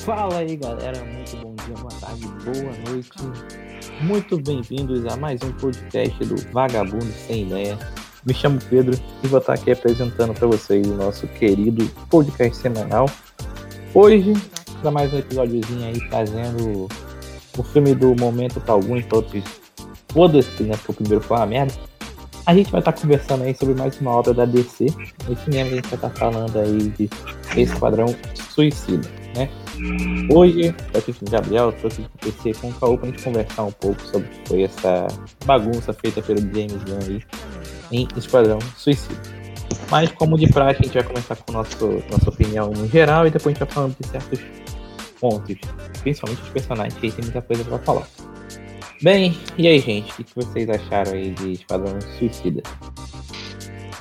Fala aí galera, muito bom dia, boa tarde, boa noite. Muito bem-vindos a mais um podcast do Vagabundo Sem Ideia. Me chamo Pedro e vou estar aqui apresentando para vocês o nosso querido podcast semanal. Hoje, para mais um episódiozinho aí, trazendo o filme do momento para alguns, para outros foda-se, né? Porque o primeiro foi uma merda. A gente vai estar conversando aí sobre mais uma obra da DC. Nesse mesmo a gente vai estar falando aí de Esquadrão Suicida, né? Hoje, eu aqui com o Gabriel, tô aqui com o PC com o Caô pra gente conversar um pouco sobre o que foi essa bagunça feita pelo James Gunn aí em Esquadrão Suicida. Mas, como de prática, a gente vai começar com nosso, nossa opinião no geral e depois a gente vai falando de certos pontos, principalmente os personagens, que aí tem muita coisa pra falar. Bem, e aí, gente, o que vocês acharam aí de Esquadrão Suicida?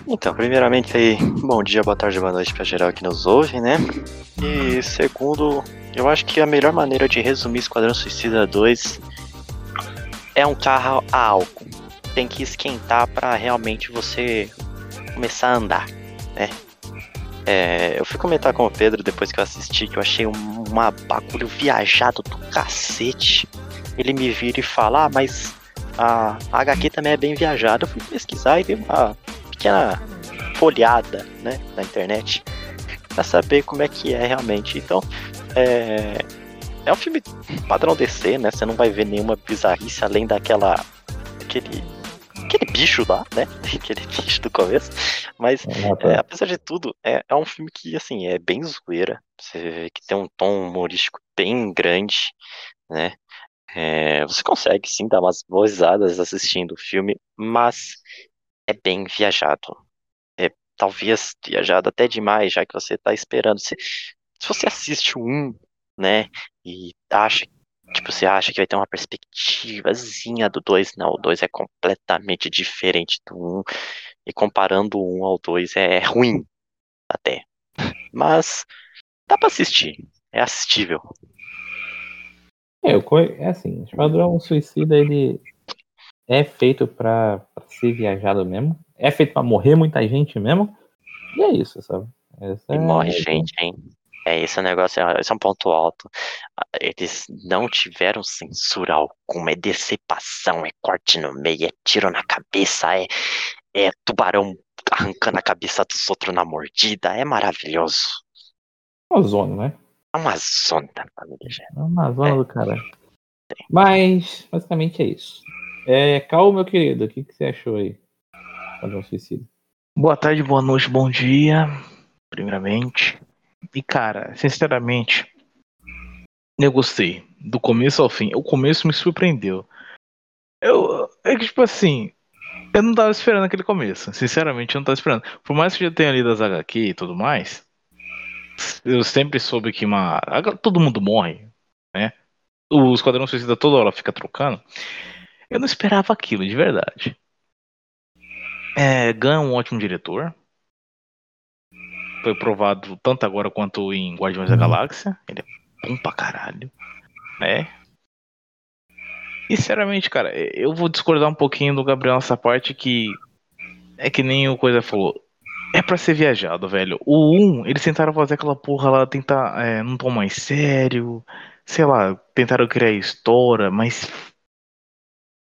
Então, primeiramente aí, bom dia, boa tarde, boa noite pra geral que nos ouve, né? E segundo, eu acho que a melhor maneira de resumir Esquadrão Suicida 2 é um carro a álcool. Tem que esquentar para realmente você começar a andar, né? É, eu fui comentar com o Pedro depois que eu assisti que eu achei um, bagulho viajado do cacete. Ele me vira e fala, ah, mas a, HQ também é bem viajada. Eu fui pesquisar e vi uma pequena folhada, né, na internet para saber como é que é realmente. Então, é, é um filme padrão DC, né? Você não vai ver nenhuma bizarrice além daquela aquele aquele bicho lá, né? Aquele bicho do começo. Mas, é, apesar de tudo, é, é um filme que, assim, é bem zoeira. Você vê que tem um tom humorístico bem grande, né? É, você consegue, sim, dar umas boas risadas assistindo o filme, mas é bem viajado. É talvez viajado até demais, já que você está esperando. Se, se você assiste 1, né, e acha Tipo, você acha que vai ter uma perspectivazinha do 2? Não, o 2 é completamente diferente do 1. Um, e comparando o 1 um ao 2 é ruim, até. Mas dá pra assistir. É assistível. É, é assim, Esquadrão Suicida, ele é feito pra, pra ser viajado mesmo. É feito pra morrer muita gente mesmo. E é isso, sabe? Essa e é... morre gente, hein? É, esse é negócio, esse é um ponto alto. Eles não tiveram censura alguma, é decepção, é corte no meio, é tiro na cabeça, é, é tubarão arrancando a cabeça dos outros na mordida, é maravilhoso. É uma zona, né? É uma zona da família, É uma zona é. do cara. Mas, basicamente é isso. É, Cal, meu querido, o que, que você achou aí? Fazer um suicídio. Boa tarde, boa noite, bom dia. Primeiramente, e cara, sinceramente, eu gostei. Do começo ao fim. O começo me surpreendeu. Eu. É que, tipo assim. Eu não tava esperando aquele começo. Sinceramente, eu não tava esperando. Por mais que eu já tenha lido as HQ e tudo mais. Eu sempre soube que uma. Todo mundo morre, né? O Esquadrão Suicida toda hora fica trocando. Eu não esperava aquilo, de verdade. É, ganha um ótimo diretor foi provado tanto agora quanto em Guardiões da Galáxia. Ele é bom pra caralho. Né? E sinceramente, cara, eu vou discordar um pouquinho do Gabriel nessa parte que é que nem o Coisa falou. É pra ser viajado, velho. O 1, eles tentaram fazer aquela porra lá, tentar é, num tom mais sério. Sei lá, tentaram criar história, mas.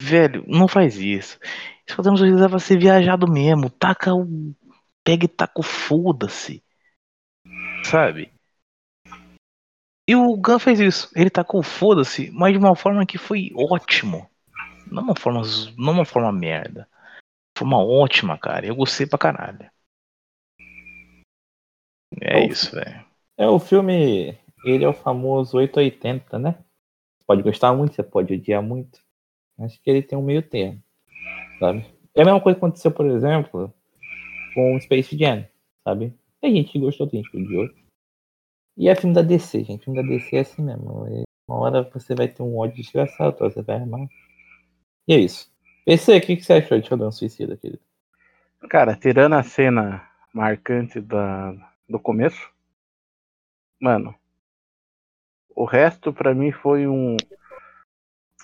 Velho, não faz isso. Isso fazemos o pra ser viajado mesmo. Taca o. Pega e taca o foda-se sabe? E o Gun fez isso. Ele tacou foda-se, mas de uma forma que foi ótimo. Não uma forma, não uma forma merda. Forma ótima, cara. Eu gostei pra caralho. É, é isso, velho. É o filme. Ele é o famoso 880, né? Pode gostar muito, você pode odiar muito. Acho que ele tem um meio termo. Sabe? É a mesma coisa que aconteceu, por exemplo, com Space Jam, sabe? Tem gente que gostou, tem gente que odiou. E é filme da DC, gente. Filme da DC é assim mesmo. Uma hora você vai ter um ódio desgraçado, outra você vai armar. E é isso. PC, o que, que você achou de Shogun Suicida, querido? Cara, tirando a cena marcante da, do começo, mano, o resto para mim foi um.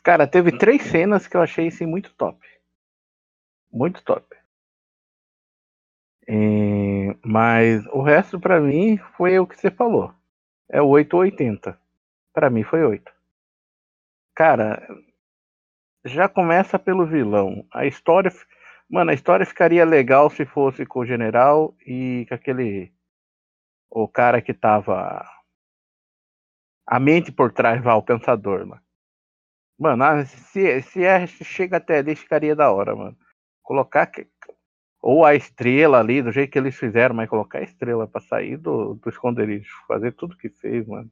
Cara, teve três cenas que eu achei assim muito top. Muito top. É, mas o resto pra mim foi o que você falou. É o 8 ou 80. Pra mim foi 8. Cara, já começa pelo vilão. A história. Mano, a história ficaria legal se fosse com o general e com aquele. O cara que tava. A mente por trás lá, o pensador, mano. Mano, ah, se, se, é, chega até ali, ficaria da hora, mano. Colocar. que- Ou a estrela ali, do jeito que eles fizeram, mas colocar a estrela pra sair do, do esconderijo. Fazer tudo que fez, mano.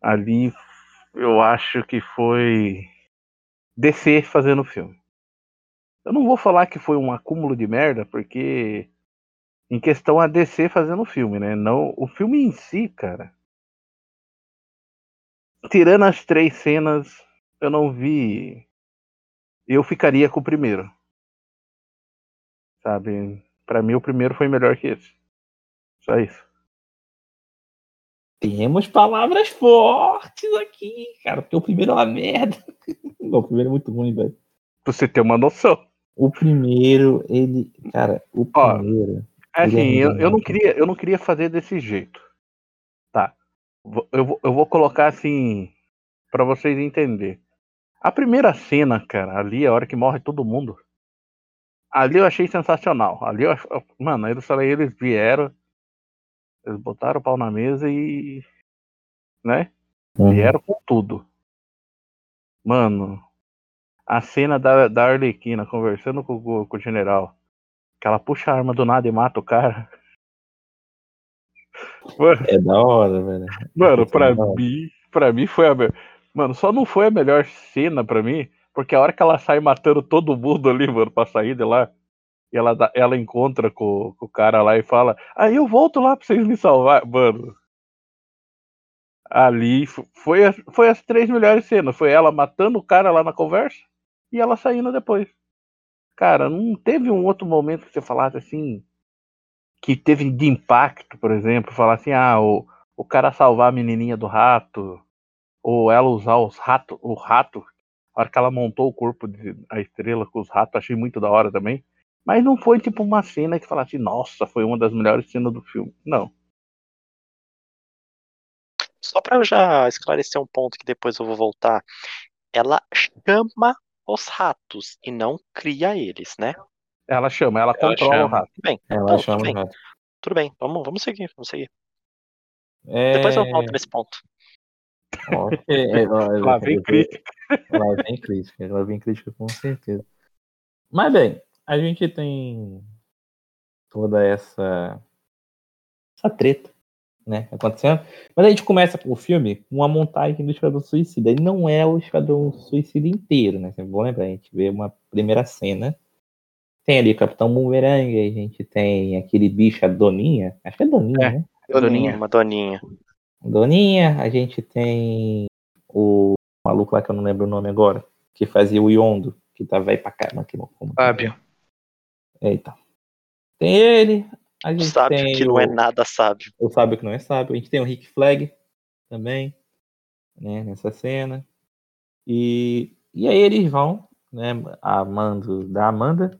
Ali eu acho que foi DC fazendo o filme. Eu não vou falar que foi um acúmulo de merda, porque em questão a DC fazendo o filme, né? Não, o filme em si, cara. Tirando as três cenas, eu não vi. Eu ficaria com o primeiro. Sabe? Pra mim o primeiro foi melhor que esse. Só isso. Temos palavras fortes aqui, cara, porque o primeiro é uma merda. Não, o primeiro é muito ruim, velho. Pra você ter uma noção. O primeiro, ele. Cara, o Ó, primeiro. Ele é assim, eu, eu não queria, eu não queria fazer desse jeito. Tá. Eu vou, eu vou colocar assim pra vocês entenderem. A primeira cena, cara, ali a hora que morre todo mundo. Ali eu achei sensacional. Ali eu, mano, eles falei, eles vieram, eles botaram o pau na mesa e, né? Uhum. Vieram com tudo. Mano, a cena da, da Arlequina conversando com, com o general. Que ela puxa a arma do nada e mata o cara. Mano, É da hora, velho. Mano, pra é hora. mim, pra mim foi a. Mano, só não foi a melhor cena pra mim, porque a hora que ela sai matando todo mundo ali, mano, pra sair de lá, e ela, ela encontra com, com o cara lá e fala, aí eu volto lá pra vocês me salvar. Mano, ali fo- foi, foi as três melhores cenas. Foi ela matando o cara lá na conversa e ela saindo depois. Cara, não teve um outro momento que você falasse assim, que teve de impacto, por exemplo, falar assim, ah, o, o cara salvar a menininha do rato, ou ela usar os ratos, o rato, a hora que ela montou o corpo de a estrela com os ratos, achei muito da hora também. Mas não foi tipo uma cena que falasse, nossa, foi uma das melhores cenas do filme. Não. Só pra eu já esclarecer um ponto que depois eu vou voltar. Ela chama os ratos e não cria eles, né? Ela chama, ela, Ela controla o rato. Bem, Ela Não, chama tudo o bem. rato. tudo bem. Vamos, vamos seguir, vamos seguir. É... Depois eu volto nesse ponto. Ok, é, lá, Lá vem crítica. Lá vem crítica, lá vem crítica com certeza. Mas bem, a gente tem toda essa essa treta, né, acontecendo. Mas a gente começa o filme com uma montagem do Esquadrão Suicida. E não é o Esquadrão Suicida inteiro, né? Sempre bom lembrar, a gente vê uma primeira cena. Tem ali o Capitão Boomerang, a gente tem aquele bicho, a Doninha. Acho que é Doninha, É. né? Doninha. Uma doninha. Doninha, a gente tem o maluco lá que eu não lembro o nome agora, que fazia o Yondo, que tá velho pra caramba. Que como... Fábio. Eita. Tem ele, a gente Sabe tem que não o, é nada sábio. o Sábio que não é sábio, a gente tem o Rick Flag também, né, nessa cena. E, e aí eles vão, né, a mando da Amanda,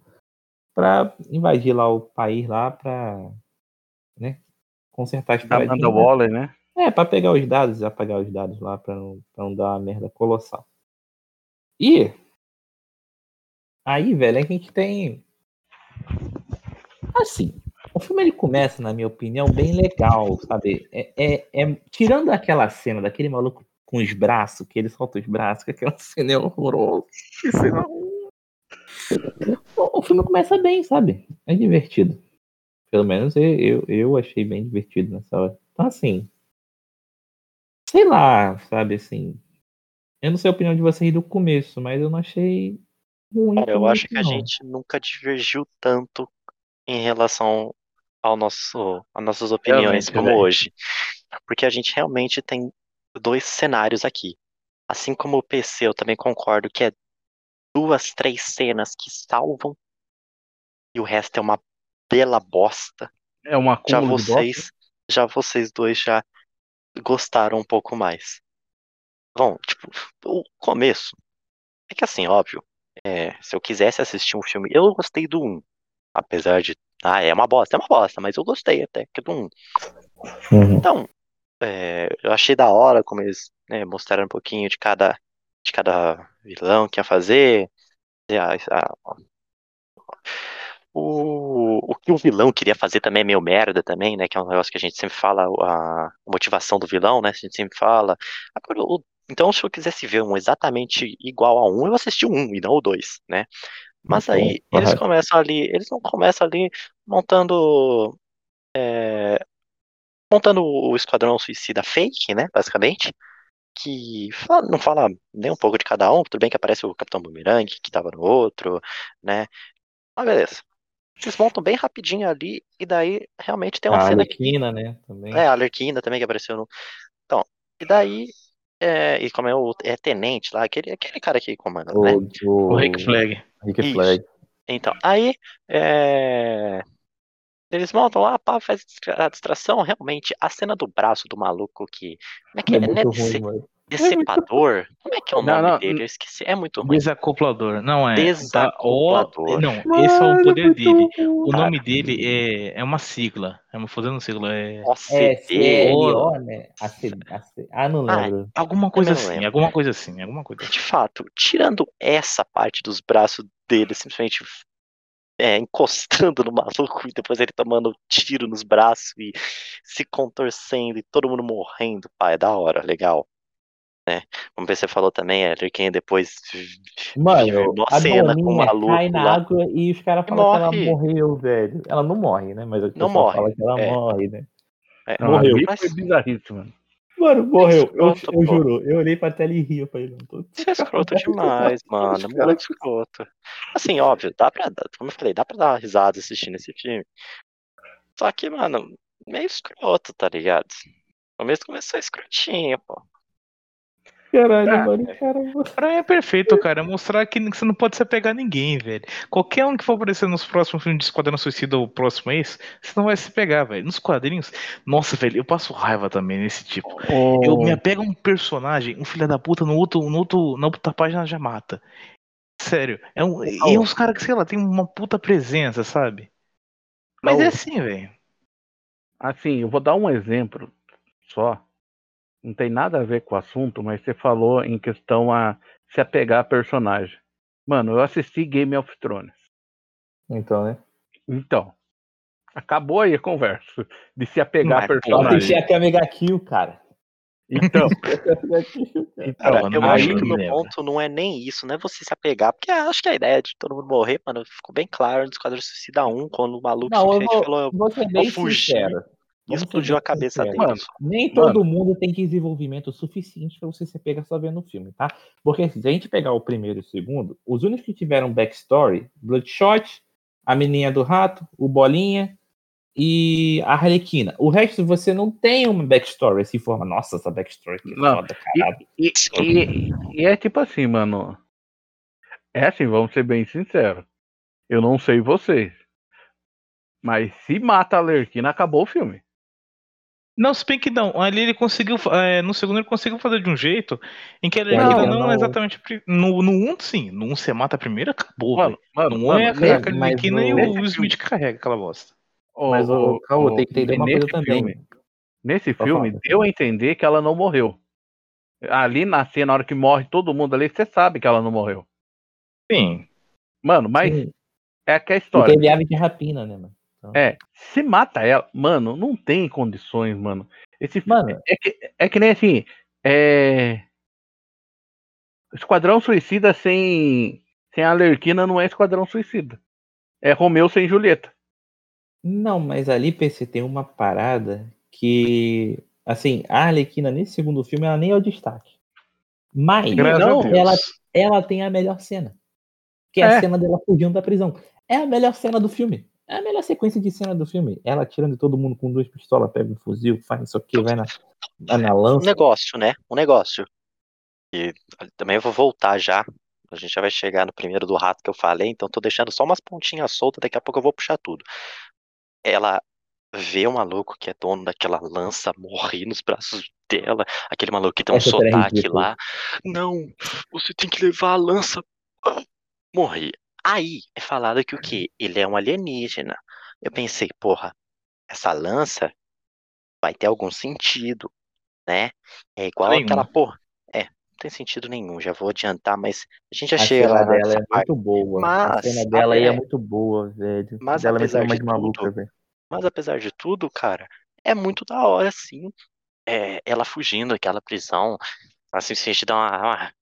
pra invadir lá o país lá pra, né, consertar as Amanda paradinhas. Waller, né? É, pra pegar os dados, apagar os dados lá pra não, pra não dar uma merda colossal. E aí, velho, a gente tem. Assim, o filme ele começa, na minha opinião, bem legal, sabe? É, é, é- tirando aquela cena daquele maluco com os braços, que ele solta os braços, que aquela cena é horrorosa. Que cena ruim. o, o filme começa bem, sabe? É divertido. Pelo menos eu, eu, eu achei bem divertido nessa hora. Então, assim, sei lá, sabe assim. Eu não sei a opinião de vocês do começo, mas eu não achei ruim. Cara, eu acho que a não. gente nunca divergiu tanto em relação ao nosso, às nossas opiniões Realmente, como velho. hoje. Porque a gente realmente tem dois cenários aqui. Assim como o PC, eu também concordo que é duas, três cenas que salvam e o resto é uma bela bosta. É um Já vocês, já vocês dois já gostaram um pouco mais. Bom, tipo, o começo. É que assim, óbvio, é, se eu quisesse assistir um filme, eu gostei do 1. Apesar de Ah, é uma bosta, é uma bosta, mas eu gostei até. Que não... Uhum. Então, é, eu achei da hora como eles né, mostraram um pouquinho de cada, de cada vilão que ia fazer. A- a- o, o que o vilão queria fazer também é meio merda também, né? Que é um negócio que a gente sempre fala, a motivação do vilão, né? A gente sempre fala. Agora, o- então, se eu quisesse ver um exatamente igual a um, eu assisti o um e não o dois, né? Mas aí Ok, eles começam ali, eles não começam ali montando é, montando o Esquadrão Suicida fake, né? Basicamente. Que fala- não fala nem um pouco de cada um, tudo bem que aparece o Capitão Boomerang, que tava no outro, né? Mas beleza. Eles montam bem rapidinho ali, e daí realmente tem uma A cena que. Arlequina, né? Também. É, a Arlequina também que apareceu no. Então, e daí. É, e como é o é tenente lá, aquele, aquele cara que comanda, né? O, o, O Rick Flag. Rick Isso. Flag. Então, aí é, eles montam lá, pá, faz a distração. Realmente, a cena do braço do maluco que. Como é que É é? É muito dece- ruim. Decepador? Como é que é o Não, nome não, dele? Eu esqueci. É muito ruim. Desacoplador. Não é. Desacoplador. Tá, não, esse é o poder dele. O Cara. nome dele é, é uma sigla. É uma fazendo sigla. É OCD. SLO, né? AC, AC, ah, não Ah, lembro. alguma coisa assim. lembro. Alguma coisa assim. Alguma coisa assim. De fato, tirando essa parte dos braços dele, simplesmente é, encostando no maluco e depois ele tomando tiro nos braços e se contorcendo e todo mundo morrendo, pá, é da hora, legal. Né? Como você falou também, a Lerquinha depois Mano, uma a cena com Doninha maluco cai na lá. água e os caras falam que ela morre. morreu, velho. Ela não morre, né? Mas o pessoal morre, fala que ela é. morre, né? É, Não, Morreu. Mas- foi bizarríssimo, mano. Mano, morreu. Eu, escroto, eu pô. juro. Eu olhei pra tela e ri. Eu falei, não tô. É escroto demais, mano. Muito escroto. Assim, óbvio, dá pra dar, como eu falei, dá pra dar uma risada assistindo esse filme. Só que, mano, meio escroto, tá ligado? O começo começou escrotinho, pô. Caralho, Ah, mano, cara. Pra mim é perfeito, cara. É mostrar que você não pode se apegar a ninguém, velho. Qualquer um que for aparecer nos próximos filmes de Esquadrão Suicida o próximo mês, você não vai se pegar, velho. Nos quadrinhos, nossa, velho, eu passo raiva também nesse tipo. Eu me apego a um personagem, um filho da puta, no outro, no outro, na outra página já mata. Sério. É um, e os caras que, sei lá, tem uma puta presença, sabe? Mas é assim, velho. Assim, eu vou dar um exemplo só. Não tem nada a ver com o assunto, mas você falou em questão a se apegar a personagem. Mano, eu assisti Game of Thrones. Então, né? Então, acabou aí a conversa de se apegar a Mas, pô, Eu personagem. assisti a Kamega Kill, cara. Então, Cara, então eu eu não acho que o meu ponto não é nem isso, não é você se apegar, porque eu acho que a ideia de todo mundo morrer, mano, ficou bem claro no Esquadrão Suicida 1, quando o maluco Não, eu vou, falou, vou ser bem fugir sincero. Explodiu a cabeça dele. Mano. Nem todo mundo tem desenvolvimento suficiente pra você se pegar só vendo o filme, tá? Porque se a gente pegar o primeiro e o segundo, os únicos que tiveram backstory, Bloodshot, a menininha do rato, o Bolinha e a Arlequina. O resto você não tem uma backstory assim, forma, nossa, essa backstory que Não. foda, caralho. E, e- e é tipo assim, mano. É assim, vamos ser bem sinceros. Eu não sei vocês. Mas se mata a Lerquina, acabou o filme. Não, se bem que não. Ali ele conseguiu. é, no segundo ele conseguiu fazer de um jeito em que a Não, Arlequina não, não. é exatamente. No, no 1, sim. No 1 você mata a primeira, acabou, Mano, mano, No 1 é a mano, mas- a Arlequina e o o- Smith que carrega aquela bosta. Mas o Caô ô, tem que entender uma nesse coisa também. filme- Nesse Pode filme, deu a entender que ela não morreu. Ali na cena, na hora que morre todo mundo ali, você sabe que ela não morreu. Sim. Mano, mas Sim, é que a porque história. ele ave de rapina, né, mano? É, se mata ela, mano, não tem condições, mano. Esse Mano, é que, é que nem assim, é... Esquadrão Suicida sem, sem a Lerquina não é Esquadrão Suicida. É Romeu sem Julieta. Não, mas ali, PC, tem uma parada que, assim, a Arlequina nesse segundo filme, ela nem é o destaque. Mas não, ela, ela tem a melhor cena. Que é, É. a cena dela fugindo da prisão. É a melhor cena do filme. É a melhor sequência de cena do filme. Ela tirando todo mundo com duas pistolas, pega um fuzil, faz isso aqui, vai na, vai na Um lança. negócio, né? Um negócio. E também eu vou voltar já. A gente já vai chegar no primeiro do rato que eu falei, então tô deixando só umas pontinhas soltas, daqui a pouco eu vou puxar tudo. Ela vê o maluco que é dono daquela lança morrer nos braços dela, aquele maluco que tem um Essa é sotaque lá. Não, você tem que levar a lança. Morrer. Aí é falado que o quê? Ele é um alienígena. Eu pensei, porra, essa lança vai ter algum sentido, né? É igual Nenhum. aquela porra. É, não tem sentido nenhum, já vou adiantar, mas a gente já A chega cena lá dela é parte. muito boa. a Mas, cena dela aí é é- muito boa, velho. Mas apesar metendo uma de de maluca, tudo, velho. Mas apesar de tudo, cara, é muito da hora, sim. É, ela fugindo daquela prisão, assim, se a gente dá uma, uma,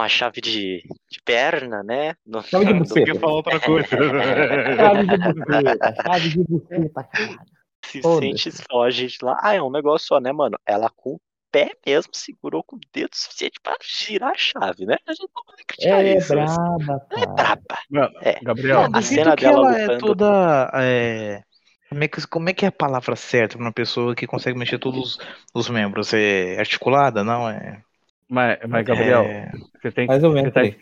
uma chave de, de perna, né? No- Chave de buceta. Eu falar outra coisa. Chave de buceta, chave de buceta, se sente só a gente lá. Ah, é um negócio só, né, mano? Ela com o pé mesmo segurou com o dedo suficiente pra girar a chave, né? A gente não pode criticar É isso. mas braba, ela é braba. Mano, É. Gabriel, a do cena dela ela é lutando. toda. é, Como, é que, como é que é a palavra certa pra uma pessoa que consegue mexer todos os membros? É articulada? Não, é. Mas, mas Gabriel, é... você tem Mais ou você menos tá, aí.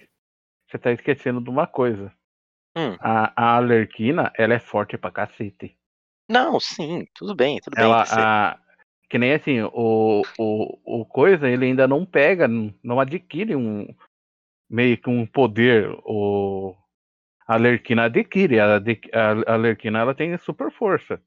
você tá esquecendo de uma coisa. Hum. A, a Alerquina, ela é forte pra cacete. Não, sim, tudo bem, tudo bem. Ela, TC. a, que nem assim, o, o, o coisa, ele ainda não pega, não adquire um meio que um poder. O, a Alerquina adquire. A, a Alerquina ela tem super força.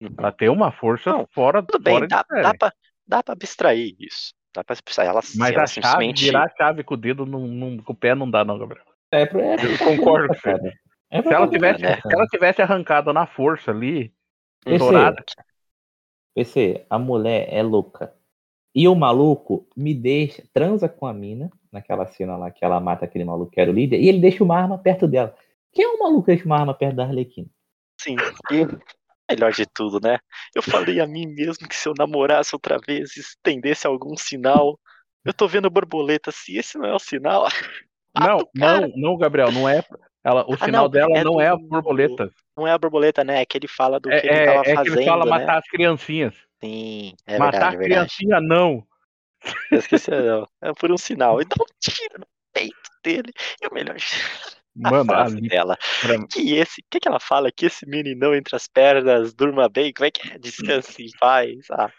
Uhum. Ela tem uma força Não, fora, Tudo bem, fora dá, dá, pra, dá pra abstrair isso. Dá pra. Ela, Mas ela a chave, simplesmente. virar a chave com o dedo não, não- com o pé não dá, não, Gabriel. É, pra- é, Eu concordo com você. cara. É Se ela tivesse, né? se ela tivesse arrancado na força ali, PC, dourada, PC, a mulher é louca. E o maluco me deixa, transa com a mina, naquela cena lá que ela mata aquele maluco que era o líder, e ele deixa uma arma perto dela. Quem é o maluco que deixa uma arma perto da Arlequina? Sim. E melhor de tudo, né? Eu falei a mim mesmo que se eu namorasse outra vez estendesse algum sinal. Eu tô vendo borboleta. Se esse não é o sinal. Não, mata o cara. não, não, Gabriel, não é. Ela, o Ah, sinal não, dela é não é a do- borboleta. Não é a borboleta, né? É que ele fala do É, que ele é, tava é que fazendo. ele fala né? matar as criancinhas. Sim, é matar verdade, é as verdade. criancinhas, não. Eu esqueci, não. É por um sinal. E dá um tiro no peito dele. E o melhor. A Mano, frase ali, dela. pra- Que esse. O que, que ela fala? Que esse meninão entre as pernas durma bem. Como é que é? Descanse em paz. Ah,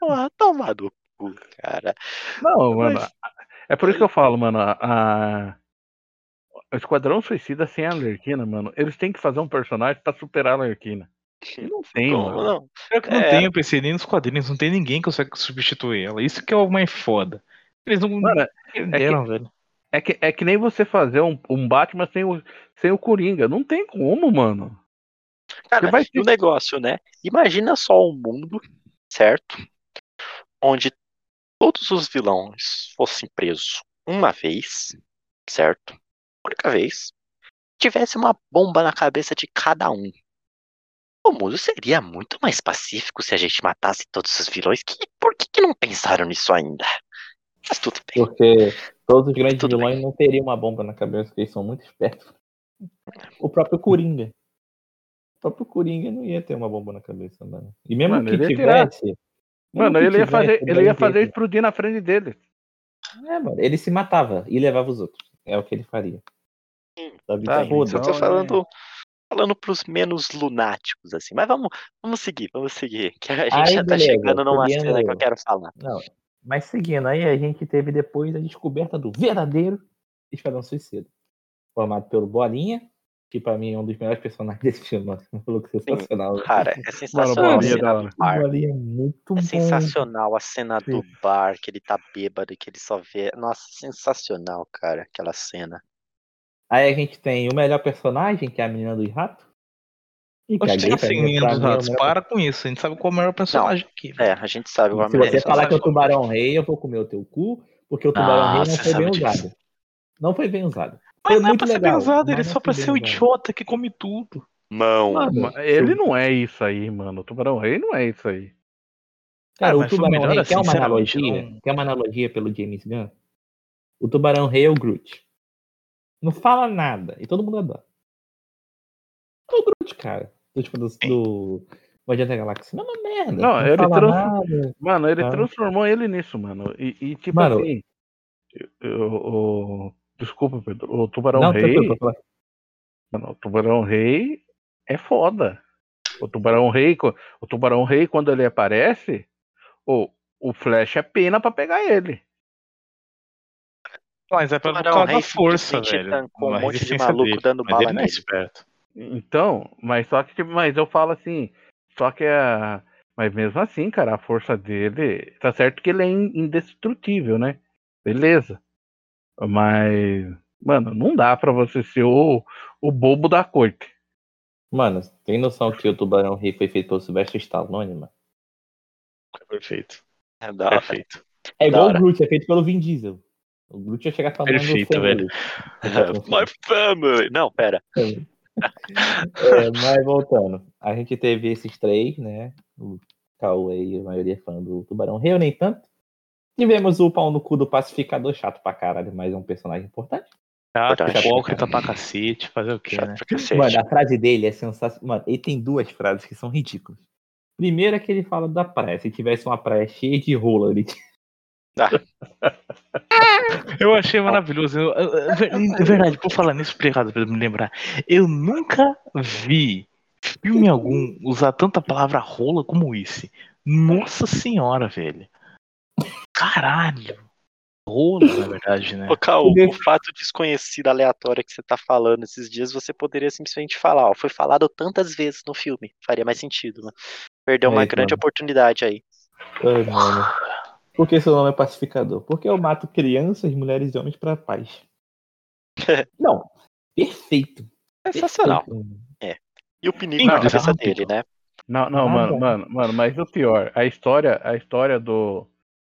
porra, toma do cu, cara. Não, mano. Mas- É por isso que eu falo, mano. A, a- o Esquadrão Suicida sem a Alerquina, mano. Eles têm que fazer um personagem pra superar a Alerquina. E não tem, Como mano. não? Pior que não É. tem o PC nem nos quadrinhos, não tem ninguém que consegue substituir ela. Isso que é o mais foda. Eles não Mano, entenderam, velho. É que, é que nem você fazer um, um Batman sem o, sem o Coringa. Não tem como, mano. Cara, vai e o negócio, né? Imagina só um mundo, certo? Onde todos os vilões fossem presos uma vez, certo? Única vez. Tivesse uma bomba na cabeça de cada um. O mundo seria muito mais pacífico se a gente matasse todos os vilões. Que, por que, que não pensaram nisso ainda? Mas tudo bem. Porque todos os grandes Tudo vilões não teriam uma bomba na cabeça, porque eles são muito espertos. O próprio Coringa. O próprio Coringa não ia ter uma bomba na cabeça, mano. E mesmo Mano, que ele ia tivesse. Mano, ele ia tivesse, fazer, ele ia ia fazer ter- explodir na frente dele. É, mano, ele se matava e levava os outros. É o que ele faria. Sabe? Tá, Foda-se. Eu tô Então, falando, falando pros menos lunáticos, assim. Mas vamos, vamos seguir, vamos seguir. Que a gente Aí, já tá beleza, chegando numa cena que eu quero falar. Não, mas seguindo, aí a gente teve depois a descoberta do verdadeiro Esquadrão Suicida. Formado pelo Bolinha, que pra mim é um dos melhores personagens desse filme. Nossa, um maluco sensacional. Cara, é Mano, sensacional a Bolinha cena da do bar. É muito É bom. sensacional a cena do Sim. bar, que ele tá bêbado, que ele só vê. Nossa, sensacional, cara, aquela cena. Aí a gente tem o melhor personagem, que é a menina do rato. E caguei, assim, pra é o ratos, para com isso. A gente sabe qual é o maior personagem aqui. É, a gente sabe qual é Se a melhor você falar que é o. Tubarão Rei, eu vou comer o teu cu, porque o Tubarão Rei não foi bem disso. usado. Não foi bem usado. Mas Foi não é pra ser legal. usado, ele é só não pra ser um bem usado. idiota que come tudo. Mão. Mano, Ele não é isso aí, mano. O Tubarão Rei não é isso aí. Cara, Ah, o Tubarão Rei, assim, quer uma analogia? não- Quer uma analogia pelo James Gunn? O Tubarão Rei é o Groot. Não fala nada. E todo mundo adora. É o Groot, cara. Do, tipo, do, do Guardião da Galáxia. Não é uma merda. Não, Não, ele fala trans- nada. Mano, ele Tá. transformou ele nisso, mano. E, e, tipo Mano, assim. O, desculpa, Pedro. O Tubarão Não, Rei. Mano, o Tubarão Rei é foda. O Tubarão Rei, o Tubarão Rei quando ele aparece, o, o Flash é pena pra pegar ele. Mas é pra Tubarão causa da força, velho. tancou um monte de maluco dele. dando Mas bala ele não é nele. esperto. Então, mas só que, tipo, mas eu falo assim, só que a. Mas mesmo assim, cara, a força dele. Tá certo que ele é in- indestrutível, né? Beleza. Mas. Mano, não dá pra você ser o, o bobo da corte. Mano, tem noção que o Tubarão Rei foi feito pelo Sylvester Stallone, mano? Perfeito. É da hora. Perfeito. É igual o. Groot, é feito pelo Vin Diesel. O Groot ia chegar falando Perfeito, family. My family. Não, pera. É, mas voltando, a gente teve esses três, né? O Cauê, a maioria é fã do Tubarão Rei, eu nem tanto. Tivemos o pau no cu do pacificador, chato pra caralho, mas é um personagem importante. Chato, Verdade. hipócrita pra cacete, fazer o quê, Chato né? Mano, a frase dele é sensacional. Mano, ele tem duas frases que são ridículas. Primeiro é que ele fala da praia. Se tivesse uma praia cheia de rola, ele Eu achei maravilhoso. Eu- eu- eu- ver- é verdade, por falar nisso, obrigado por me lembrar. Eu nunca vi filme algum usar tanta palavra rola como esse. Nossa senhora, velho. Caralho. Rola, na verdade, né? Ô, Cal, Porque- o fato desconhecido aleatório que você tá falando esses dias, você poderia simplesmente falar, ó, foi falado tantas vezes no filme. Faria mais sentido, né? Perdeu uma É, grande mano. oportunidade aí. Ai, mano. Por que seu nome é pacificador? Porque eu mato crianças, mulheres e homens pra paz. Não, perfeito. Sensacional. perfeito. E o pinico na cabeça não. dele, né? Não, não, Ah, mano, mano, mano, mas o pior, a história, a história do,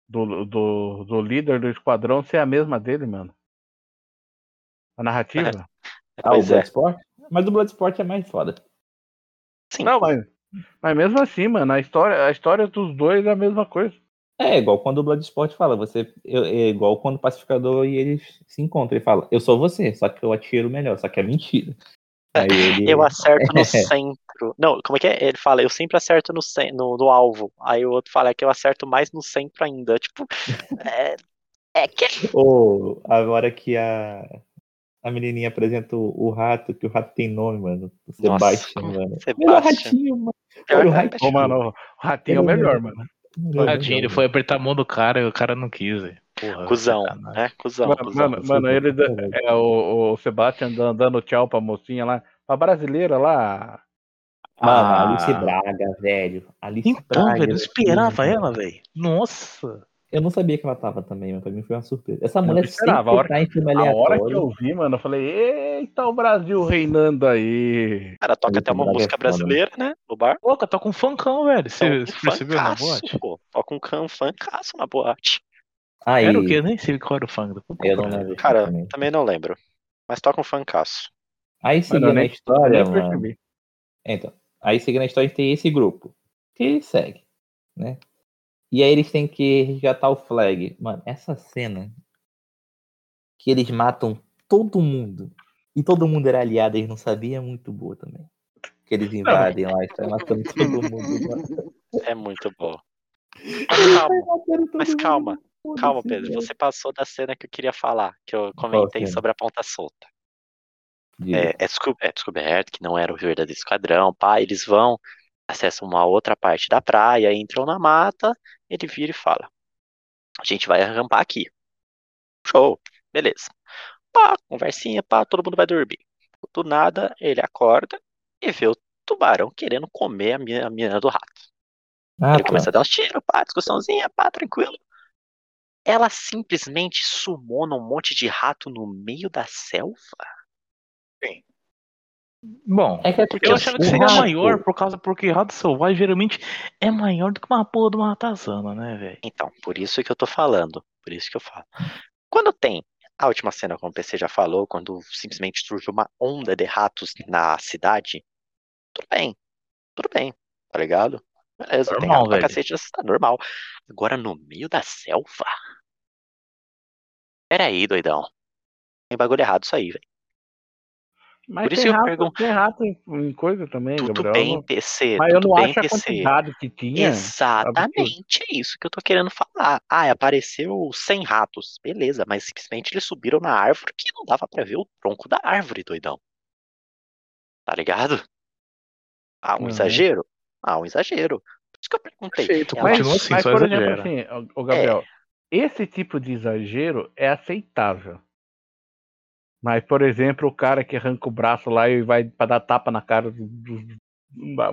do, do, do líder do esquadrão ser a mesma dele, mano. A narrativa? Ah, o é. Bloodsport? Mas o Bloodsport é mais foda. Sim. Não, mas, mas mesmo assim, mano, a história, a história dos dois é a mesma coisa. É igual quando o Bloodsport fala, você eu- é igual quando o pacificador e eles se encontram e fala, eu sou você, só que eu atiro melhor, só que é mentira. Aí ele Eu acerto no centro. Não, como é que é? Ele fala, eu sempre acerto no, no, no alvo. Aí o outro fala é que eu acerto mais no centro ainda. Tipo, é, é que Ou agora que a a menininha apresenta o, o rato, que o rato tem nome, mano. O Nossa, Sebastian, como- mano. Melhor Sebastian. ratinho, mano. Pior Olha o ratinho. Ô, mano, o ratinho é o melhor, mano. Tadinho, ele melhor, foi apertar a mão do cara e o cara não quis, velho. Porra, Cusão, sacanagem. né? Cusão, Mano, cuzão. mano, mano, ele é o, o Sebastian dando, tchau pra mocinha lá, pra brasileira lá. Mano, Ah. Alice Braga, velho. Alice Então, Braga. velho, eu esperava mano. ela, velho. Nossa. Eu não sabia que ela tava também, mas pra mim foi uma surpresa. Essa não mulher esperava, sempre a hora tá em filme A hora que aleatório. eu vi, mano, eu falei, eita, o Brasil reinando aí. cara toca até uma é música foda, brasileira, né? No bar. Pô, tá com funkão, velho. Você, Toca um você percebeu na boate? pô. Toca um can funkaço na boate. Aí, Era o quê? Eu nem sei qual era o funk. Eu não lembro. Cara, também. também não lembro. Mas toca um funkaço. Aí seguindo eu a história, Nem mano. percebi. Então, aí seguindo a história, tem esse grupo que segue, né? E aí eles têm que resgatar o flag. Mano, essa cena que eles matam todo mundo e todo mundo era aliado, eles não sabiam, é muito boa também. Que eles invadem lá e saem matando todo mundo. É muito bom. Mas calma, mas calma, calma, Pedro. Você passou da cena que eu queria falar, que eu comentei sobre a ponta solta. É, é, é descoberto que não era o verdadeiro esquadrão, pá, eles vão, acessam uma outra parte da praia, entram na mata, ele vira e fala: A gente vai acampar aqui. Show, beleza. Pá, conversinha, pá, todo mundo vai dormir. Do nada, ele acorda e vê o tubarão querendo comer a mina, a mina do rato. Ah, ele tá. começa a dar uns tiros, pá, discussãozinha, pá, tranquilo. Ela simplesmente sumona um monte de rato no meio da selva. Bom, É que é Porque eu o- achava que seria rato- maior por causa porque rato selvagem geralmente é maior do que uma porra de uma ratazana, né, velho? Então, por isso que eu tô falando. Por isso que eu falo. Quando tem a última cena, como o PC já falou, quando simplesmente surge uma onda de ratos na cidade, tudo bem. Tudo bem, tá ligado? Beleza, tem Normal, rato pra velho. cacete cidade, normal. Agora no meio da selva? Pera aí, doidão. Tem bagulho errado isso aí, velho. Mas Por isso tem, eu rato, pergunto- tem rato em, em coisa também, Tudo Gabriel. bem, eu não- PC. mas eu tudo não bem, acho a PC. quantidade que tinha. Exatamente, é isso que eu tô querendo falar. Ah, apareceu 100 ratos. Beleza, mas simplesmente eles subiram na árvore que não dava pra ver o tronco da árvore, doidão. Tá ligado? Ah, um Uhum. exagero? Ah, um exagero. Por isso que eu perguntei. Perfeito, Ela- Mas, Continua assim, mas só por exemplo, exagera. assim, ô, ô, Gabriel, esse tipo de exagero é aceitável. Mas, por exemplo, o cara que arranca o braço lá e vai pra dar tapa na cara do. do-.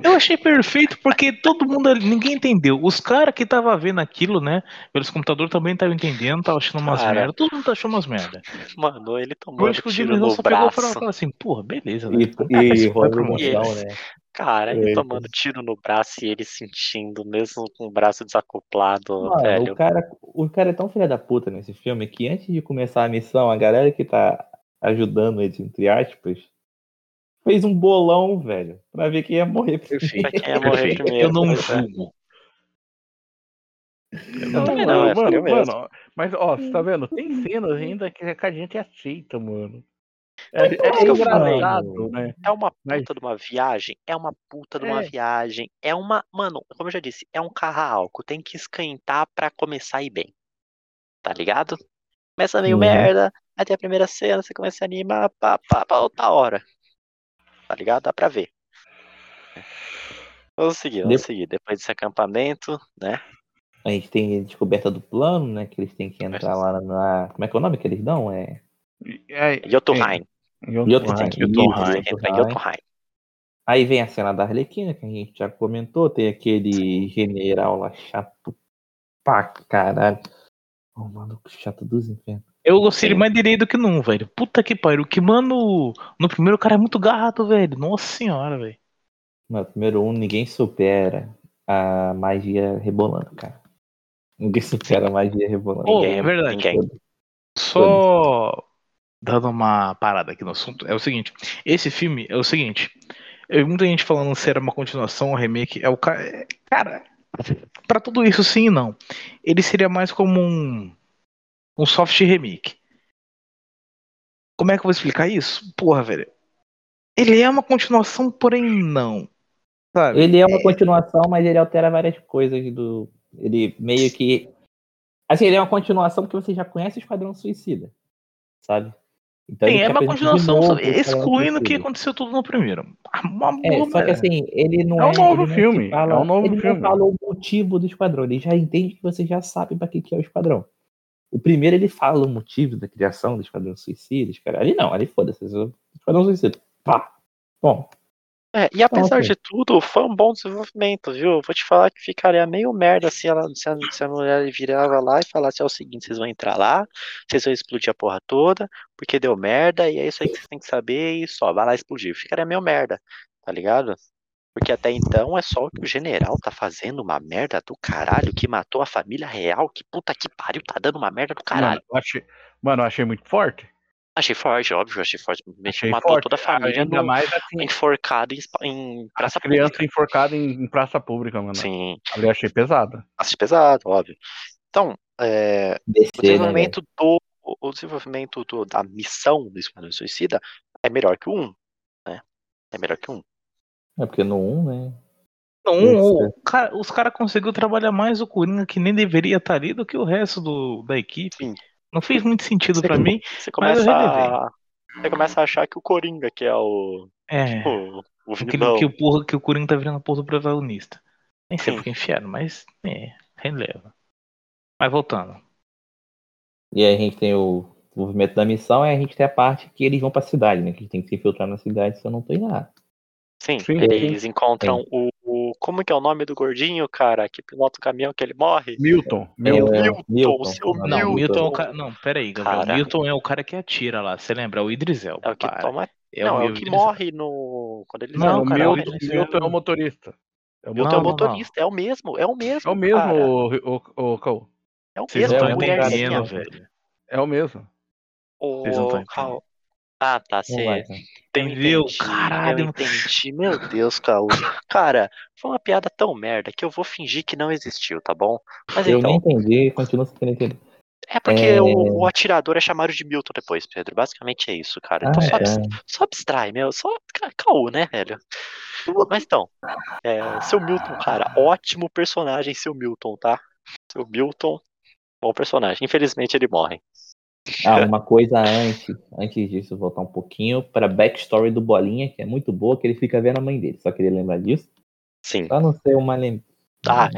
Eu achei perfeito porque todo mundo ali, ninguém entendeu. Os caras que tava vendo aquilo, né, pelos computadores também estavam entendendo, tava achando umas Cara. merda. Todo mundo tá achando umas merda. Mano, ele o tiro Jimmy no só pegou e falou, braço. falou assim, porra, beleza, né? E, e mundo. emoção, né? Cara, ele Eita. tomando tiro no braço e ele sentindo, mesmo com o braço desacoplado, Mano, velho. o cara, o cara é tão filho da puta nesse filme que antes de começar a missão, a galera que tá ajudando eles, entre aspas, fez um bolão, velho, pra ver quem ia morrer. Pra quem ia morrer primeiro, Eu não pois é. julgo. Eu também não, é mano, mano, mas ó, você tá vendo? Tem cenas ainda que que a gente aceita, mano. É, é isso que eu falei. engraçado, né? É uma puta de uma viagem, é uma puta de uma É. viagem, é uma, mano, como eu já disse, é um carro a álcool, tem que esquentar pra começar a ir bem. Tá ligado? Começa meio Uhum. merda, aí tem a primeira cena, você começa a animar, pá, pá, pá, outra hora. Tá ligado? Dá pra ver. Vamos seguir, vamos Dep- seguir. Depois desse acampamento, né? A gente tem a descoberta do plano, né? Que eles têm que entrar lá na. Como é que é o nome que eles dão? É. É, Jotunheim. Jotunheim. Em Jotunheim. Jotunheim. Aí vem a cena da Arlequina, que a gente já comentou. Tem aquele general lá chato pra caralho. Oh, maluco chato dos infernos. Eu gostei mais do que num, velho. Puta que pariu. Que, mano, no primeiro o cara é muito gato, velho. Nossa senhora, velho. Mano, primeiro um, ninguém supera a magia rebolando, cara. Ninguém supera a magia rebolando. Ninguém, é verdade. ninguém. Só dando uma parada aqui no assunto, é o seguinte: esse filme é o seguinte. Eu vi muita gente falando se era uma continuação, um remake. É o cara. é- Cara, pra tudo isso sim e não. Ele seria mais como um. Um soft remake. Como é que eu vou explicar isso? Porra, velho. Ele é uma continuação, porém não. Sabe? Ele é uma continuação, mas ele altera várias coisas do. Ele meio que. Assim, ele é uma continuação porque você já conhece o Esquadrão Suicida. Sabe? Então, Sim, é uma continuação, novo excluindo o que aconteceu tudo no primeiro. Ah, Uma É, boa, só que assim, ele não É é. um novo ele não filme, fala- é um novo ele filme. não fala o motivo do esquadrão, ele já entende que você já sabe pra que, que é o esquadrão. O primeiro ele fala o motivo da criação do Esquadrão Suicida, cara. Ali não, ali foda-se. o Esquadrão Suicida. Pá. Bom, É, e apesar de tudo, foi um bom desenvolvimento, viu? Vou te falar que ficaria meio merda se, ela, se, a, se a mulher virava lá e falasse: é o seguinte, vocês vão entrar lá, vocês vão explodir a porra toda, porque deu merda, e é isso aí que vocês têm que saber, e só, vai lá explodir. Ficaria meio merda, tá ligado? Porque até então é só o que o general tá fazendo uma merda do caralho, que matou a família real, que puta que pariu, tá dando uma merda do caralho. Mano, eu achei, mano, eu achei muito forte. Achei forte, óbvio, achei forte. Achei matou forte. toda a família Ainda no, mais assim, enforcado em, em praça crianças pública. enforcadas em, em praça pública, mano. Sim, Ali eu achei pesado. Acho pesado, óbvio. Então, é, o descer, né, velho? desenvolvimento do o o desenvolvimento do- da missão do Esquadrão Suicida é melhor que o 1, né? É melhor que o 1. É porque no 1, né? Não, Isso, o cara- os caras conseguiram trabalhar mais o Coringa que nem deveria estar ali do que o resto do, da equipe. Sim. Não fez muito sentido Sim. pra mim. Você Mas eu começa a, você começa a achar que o Coringa que é o É. o, o Aquele, vilão. que, o porra, que o Coringa tá virando a porra do protagonista. Nem sei Sim. porque enfiaram, mas é, releva. Mas voltando. E aí a gente tem o desenvolvimento da missão e a gente tem a parte que eles vão pra cidade, né? Que eles têm que se infiltrar na cidade, se eu não tô enganado. Sim, Sim, eles encontram o, o- como que é o nome do gordinho, cara, que pilota o caminhão que ele morre? Milton, É, Milton. Milton, Milton, seu não, Não, Milton. Milton é o cara. Não, peraí, Gabriel. Cara. Milton é o cara que atira lá. Você lembra? É o Idris Elba. É o que para. toma. É não, é o que Idris morre no. Quando eles Não, o cara, Milton, o eles- Milton é o motorista. É o, Milton é Não, o não, motorista, é o mesmo, é o mesmo. é o mesmo, cara, o, o, o, é o Vocês não mesmo, É estão o entendendo, velho. É o mesmo. O não Cal- Ah, tá, você. Eu Entendeu? entendi, Caralho. Eu entendi, meu Deus, Caô. Cara, foi uma piada tão merda que eu vou fingir que não existiu, tá bom? Mas Eu então, nem entendi, continuo sem entender. é porque É. o, o atirador é chamado de Milton depois, Pedro. Basicamente é isso, cara. Então Ah, só, é. só abstrai, meu. Só ca- caô, né, velho? Mas então, é, seu Milton, cara, ótimo personagem, seu Milton, tá? Seu Milton, bom personagem. Infelizmente ele morre. Ah, uma coisa antes, antes disso, voltar um pouquinho pra backstory do Bolinha, que é muito boa, que ele fica vendo a mãe dele. Só queria lembrar disso. Sim. Pra não ser uma lem... Ah.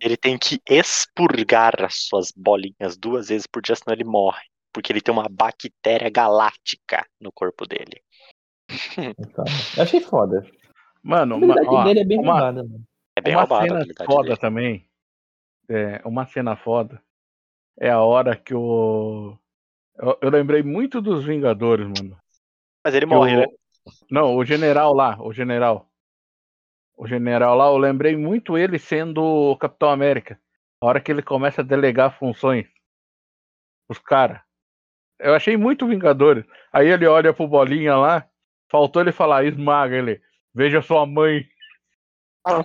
Ele tem que expurgar as suas bolinhas duas vezes por dia, senão ele morre. porque ele tem uma bactéria galáctica no corpo dele. Então, eu achei foda. Mano, A uma, ó, dele é bem uma, roubada, mano. É bem uma roubado a cena habilidade foda dele. também. É, uma cena foda. É a hora que o. Eu, eu lembrei muito dos Vingadores, mano. Mas ele morre, o- né? Não, o general lá, o general. O general lá, eu lembrei muito ele sendo o Capitão América. A hora que ele começa a delegar funções. Os caras. Eu achei muito Vingadores. Aí ele olha pro bolinha lá. Faltou ele falar, esmaga ele. Veja sua mãe. Ah,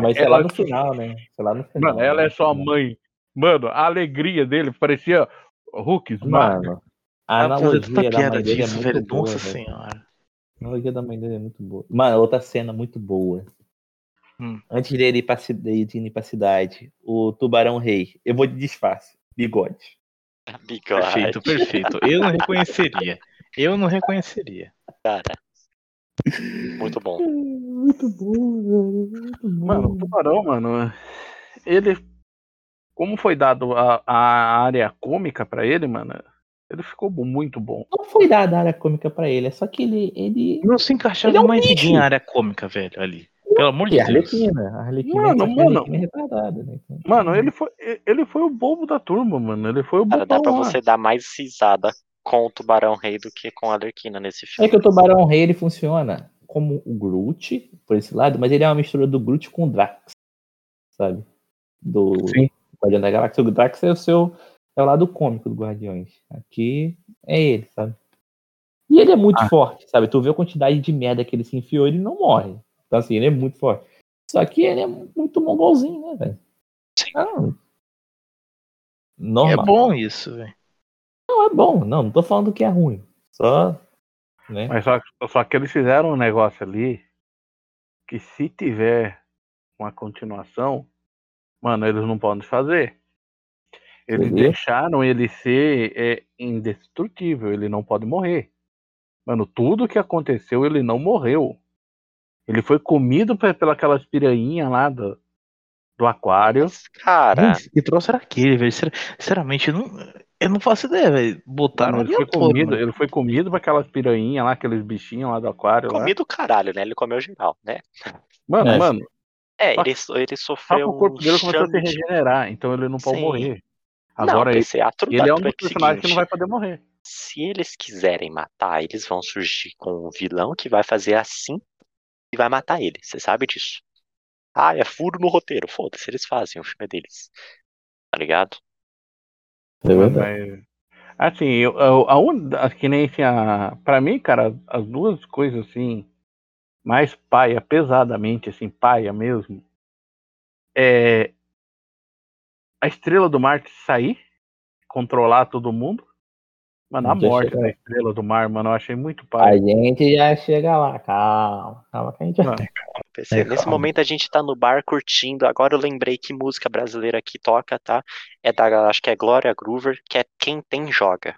mas isso é Ela- lá no final, né? É lá no final. Mano, ela é né? sua mãe. Mano, a alegria dele parecia Hulk. Mano, a analogia da mãe dele é muito velho. boa, Nossa velho. senhora. A analogia da mãe dele é muito boa. Mano, outra cena muito boa. Hum. Antes dele ir pra, ci- de ir pra cidade, o Tubarão Rei. Eu vou de disfarce. Bigode. Bigode, Perfeito, perfeito. Eu não reconheceria. Eu não reconheceria. cara. Muito bom. Muito bom, velho. Muito bom. Mano, o tubarão, mano, ele. Como foi dado a, a área cômica pra ele, mano, ele ficou muito bom. Não foi dada a área cômica pra ele, é só que ele. ele... Não se encaixava Ele é um mais ninguém na área cômica, velho, ali. Pelo amor de E a Deus. Arlequina. A Arlequina, Mano, a mano. Arlequina é retardada, né? Mano, ele foi, ele foi o bobo da turma, mano. Ele foi o Cara, dá pra lá. você dar mais risada com o Tubarão Rei do que com a Arlequina nesse É filme. que o Tubarão Rei ele funciona como o Groot, por esse lado, mas ele é uma mistura do Groot com o Drax, sabe? Do Sim. Guardião da Galáxia. O Drax é o seu. É o lado cômico do Guardiões. Aqui é ele, sabe? E ele é muito Ah. forte, sabe? Tu vê a quantidade de merda que ele se enfiou, ele não morre. Então, assim, ele é muito forte. Só que ele é muito mongolzinho, né, velho? Sim. Ah, É normal. bom isso, velho. Não, é bom. Não, não tô falando que é ruim. Só. Né? Mas só, só que eles fizeram um negócio ali que se tiver uma continuação, mano, eles não podem fazer. Eles Entendeu? deixaram ele ser é, indestrutível, ele não pode morrer. Mano, tudo que aconteceu, ele não morreu. Ele foi comido pe- pela aquelas piranha lá do, do aquário. Cara, que troço era aquele, velho? Sincer- Sinceramente, eu não, eu não faço ideia, velho. Botaram Mano, ele, foi toa, comido, mano. ele foi comido por aquelas piranha lá, aqueles bichinhos lá do aquário. Lá. comido caralho, né? Ele comeu geral, né? Mano, É. mano, É, Só ele, ele sofreu o corpo dele começou a se regenerar, então ele não pode Sim. morrer. Não, Agora ele, PC Atro ele é um dos é o personagens que não vai poder morrer. Se eles quiserem matar, eles vão surgir com um vilão que vai fazer assim e vai matar ele. Você sabe disso. Ah, é furo no roteiro. Foda-se, eles fazem, o filme é deles. Tá ligado? É verdade. Mas, assim, eu, eu- a a- que nem assim, a, pra mim, cara, as duas coisas assim, mais paia, pesadamente, assim, paia mesmo, é a estrela do mar sair, controlar todo mundo. Mano, a morte da estrela do mar, mano, eu achei muito A paia. gente já chega lá, calma. Calma que a gente já. PC. É, Nesse calma. momento a gente tá no bar curtindo. Agora eu lembrei que música brasileira que toca, tá? É da, acho que é Glória Groover, que é Quem Tem Joga.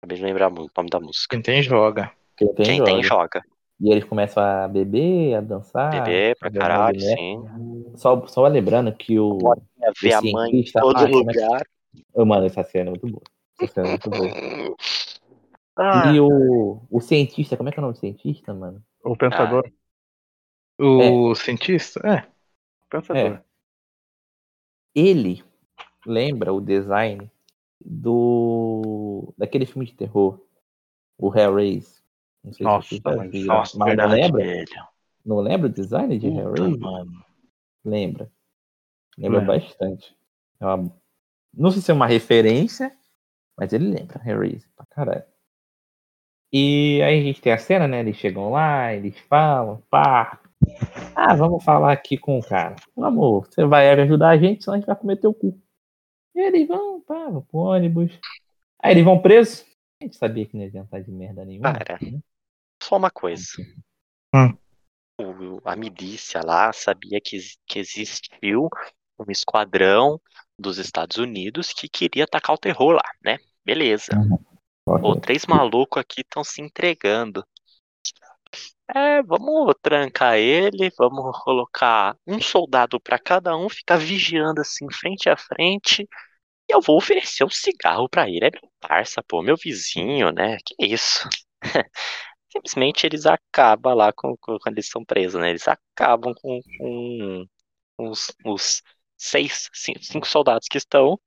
Acabei de lembrar o nome da música. Quem tem, joga. Quem tem, Quem joga. tem, joga. E eles começam a beber, a dançar. Bebê pra beber caralho, merda. sim. Só, só lembrando que o. É ver a mãe em cientista todo é que- lugar. Ô, mano, essa cena é muito boa. Essa cena é muito boa. Ah, E o, o cientista, como é que é o nome do cientista, mano? o pensador. O cientista? É. o pensador. Ele lembra o design do. daquele filme de terror. O Hellraiser. Não sei Nossa, se. Nossa, Mas verdade, lembra? velho. Não lembra o design de Puta, Hellraiser? mano. Lembra. Lembra bastante. É uma- Não sei se é uma referência, mas ele lembra Hellraiser pra caralho. E aí a gente tem a cena, né? Eles chegam lá, eles falam, pá. Ah, vamos falar aqui com o cara. Amor, você vai ajudar a gente, senão a gente vai comer teu cu. E eles vão, pá, vão pro ônibus. Aí eles vão presos. A gente sabia que não ia adiantar de merda nenhuma. Cara. né? Só uma coisa. Hum. O- a milícia lá sabia que, que existiu um esquadrão dos Estados Unidos que queria atacar o terror lá, né? Beleza. Pô, três malucos aqui estão se entregando. É, vamos trancar ele, vamos colocar um soldado pra cada um, ficar vigiando assim, frente a frente, E eu vou oferecer um cigarro pra ele. É meu parça, pô, meu vizinho, né? Que isso? Simplesmente eles acabam lá com, com- quando eles são presos, né? Eles acabam com, com os, os seis, cinco, cinco soldados que estão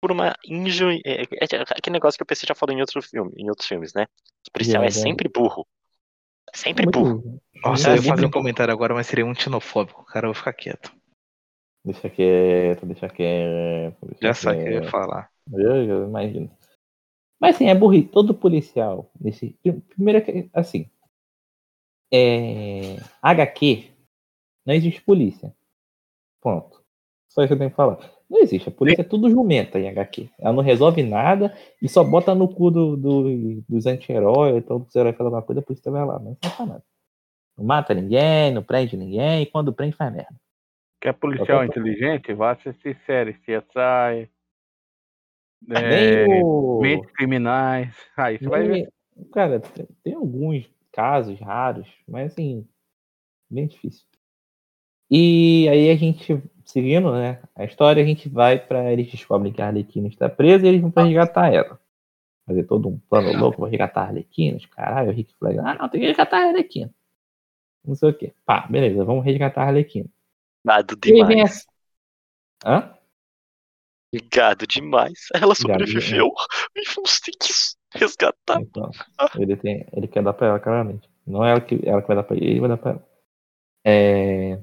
por uma inju... É, é, é aquele negócio que eu pensei já falou em outro filme, em outros filmes, né? O policial é Verdade. sempre burro. É sempre Muito- burro. Nossa, É, eu ia fazer um comentário agora, mas seria um xenofóbico. Cara, eu vou ficar quieto. Deixa quieto, deixa quieto. Deixa Já sabe o que eu ia quieto. falar. Eu, eu imagino. Mas assim, é burrice. Todo policial. Nesse, primeiro, que- assim. É, HQ. Não existe polícia. Ponto. Só isso que eu tenho que falar. Não existe. A polícia é tudo jumenta em HQ. Ela não resolve nada e só bota no cu do, do- dos anti-heróis. Então, dos heróis fazem alguma coisa, a polícia vai lá. Mas não faz nada. Não mata ninguém, não prende ninguém. E quando prende, faz merda. Quer policial Opa. inteligente? Vá assistir séries CSI. Nem É, o. Mentes criminais. Aí você vai ver. Nem- Cara, tem, tem alguns casos raros, mas assim, bem difícil. E aí a gente, seguindo, né, a história, a gente vai pra. Eles descobrem que a Arlequina está presa e eles vão pra resgatar ela. Fazer todo um plano louco pra resgatar a Arlequina, os caralho, o Rick Flag, ah não, tem que resgatar a Arlequina. Não sei o quê. Pá, beleza, vamos resgatar a Arlequina. Gado E aí vem demais. essa. Hã? Gado demais. Ela sobreviveu. E vamos ter que resgatar. Então, ele, tem, ele quer dar pra ela, claramente. Não é ela que, ela que vai dar pra ele, ele vai dar pra ela. É,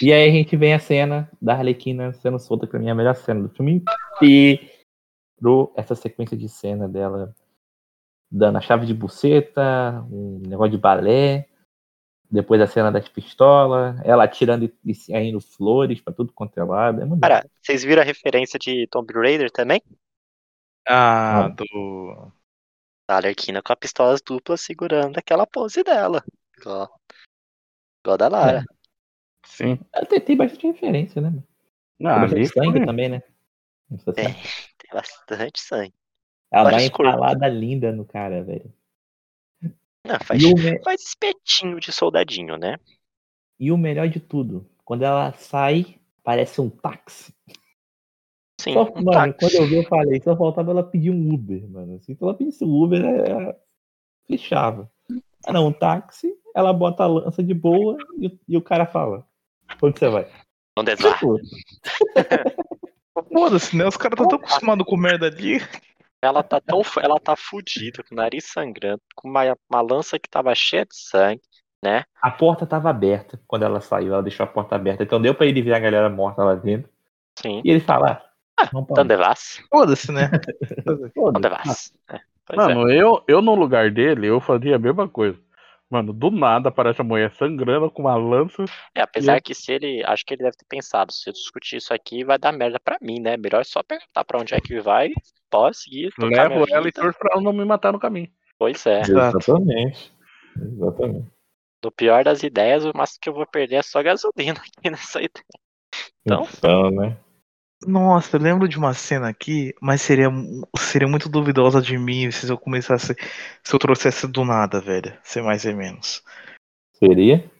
E aí a gente vem a cena da Arlequina sendo solta, que pra mim é a melhor cena do filme inteiro. Essa sequência de cena dela dando a chave de buceta, um negócio de balé. Depois a cena das pistolas, ela atirando e, e saindo flores pra tudo quanto é lado. É muito Cara, vocês viram a referência de Tomb Raider também? Ah, Ah. do. A Alerquina com a pistola dupla segurando aquela pose dela. Igual, igual da Lara. Sim. bom. Tem, tem bastante referência, né? Tem Ah, ali bastante sangue foi- também, né? Nessa É. Tem bastante sangue. Ela dá uma empalada linda no cara, velho. Não, faz, E o, me- faz espetinho de soldadinho, né? e o melhor de tudo, quando ela sai, parece um táxi. Sim, Só, um mano, táxi. quando eu vi, eu falei, só faltava ela pedir um Uber, mano. Assim, se ela pedisse um Uber, ela fechava. Ah, não, um táxi, ela bota a lança de boa e, o- e o cara fala: Onde você vai? Onde é lá? Tipo, Foda-se, né? Os caras estão tão acostumados com merda ali. Ela tá tão. Ela tá fudida, com o nariz sangrando, com uma, uma lança que tava cheia de sangue, né? a porta tava aberta quando ela saiu, ela deixou a porta aberta. Então deu pra ele ver a galera morta lá dentro. Sim. E ele fala: Ah, vamos pra Onde vas? Foda-se, né? Onde vas? É, pois é. Mano, eu, eu no lugar dele, eu fazia a mesma coisa. Mano, do nada aparece a mulher sangrando com uma lança. É, apesar que se ele. Acho que ele deve ter pensado, se eu discutir isso aqui, vai dar merda pra mim, né? Melhor só perguntar pra onde é que vai, pode seguir, Levo ela e torço pra ela não me matar no caminho. Pois é. Exatamente. Exatamente. No pior das ideias, o máximo que eu vou perder é só gasolina aqui nessa ideia. Então? Então, né? Nossa, eu lembro de uma cena aqui, mas seria, seria muito duvidosa de mim se eu começasse. Se eu trouxesse do nada, velho. Ser mais e menos. Seria?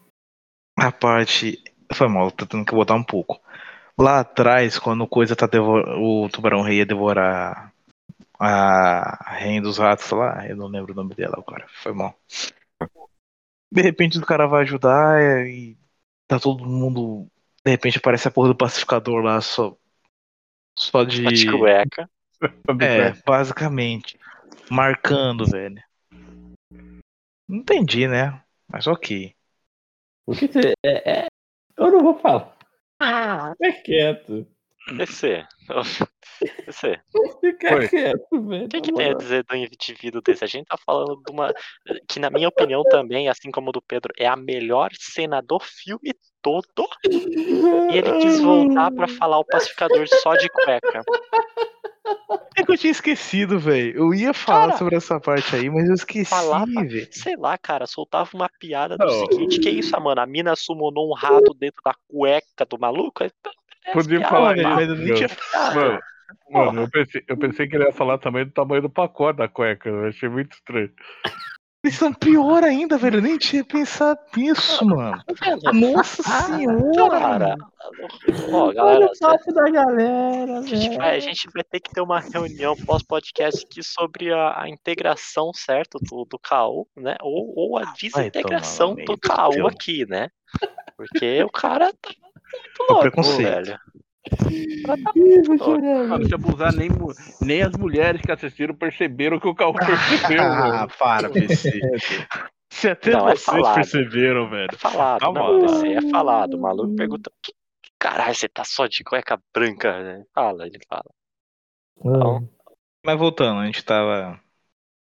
A parte. Foi mal, tô tendo que botar um pouco. Lá atrás, quando coisa tá devor... o tubarão rei ia devorar a rainha dos ratos lá, eu não lembro o nome dela agora. Foi mal. De repente o cara vai ajudar e tá todo mundo. De repente aparece a porra do pacificador lá só. Só de. Só de cueca. É, basicamente. Marcando, velho. Não entendi, né? Mas ok. Porque você. É, é- eu não vou falar. Ah, Fica quieto. PC. PC. Fica Foi. quieto, velho. O que, que tem a dizer do indivíduo desse? A gente tá falando de uma. Que, na minha opinião, também, assim como do Pedro, é a melhor cena do filme todo. E ele quis voltar pra falar o pacificador só de cueca. É que eu tinha esquecido, velho. Eu ia falar Cara, sobre essa parte aí, mas eu esqueci, falava- velho. Sei lá, cara, soltava uma piada do Não. seguinte: que isso, mano? A mina summonou um rato dentro da cueca do maluco? Aí, beleza, Podia piada, falar normal. Mas eu nem tinha Mano, mano eu, pensei, eu pensei que ele ia falar também do tamanho do pacote da cueca. Eu achei muito estranho. Eles são pior ainda, velho. Eu nem tinha pensado nisso, mano. Nossa senhora! Cara, ó, Olha galera, o papo da galera, a gente, vai, a gente vai ter que ter uma reunião pós-podcast aqui sobre a, a integração, certo, do, do KO, né? Ou, ou a desintegração tomar no do meio do KO teu. aqui, né? Porque o cara tá muito É louco, preconceito. velho. Chorar, Mano, se abusar, nem, nem as mulheres que assistiram perceberam que o Caô percebeu, Ah, para, PC. Se até Não, é vocês falado. perceberam, velho. É falado, Calma não, lá. esse aí é falado. O maluco pergunta, que, que caralho, você tá só de cueca branca? né? Fala, ele fala. Ah, Mas voltando, a gente tava.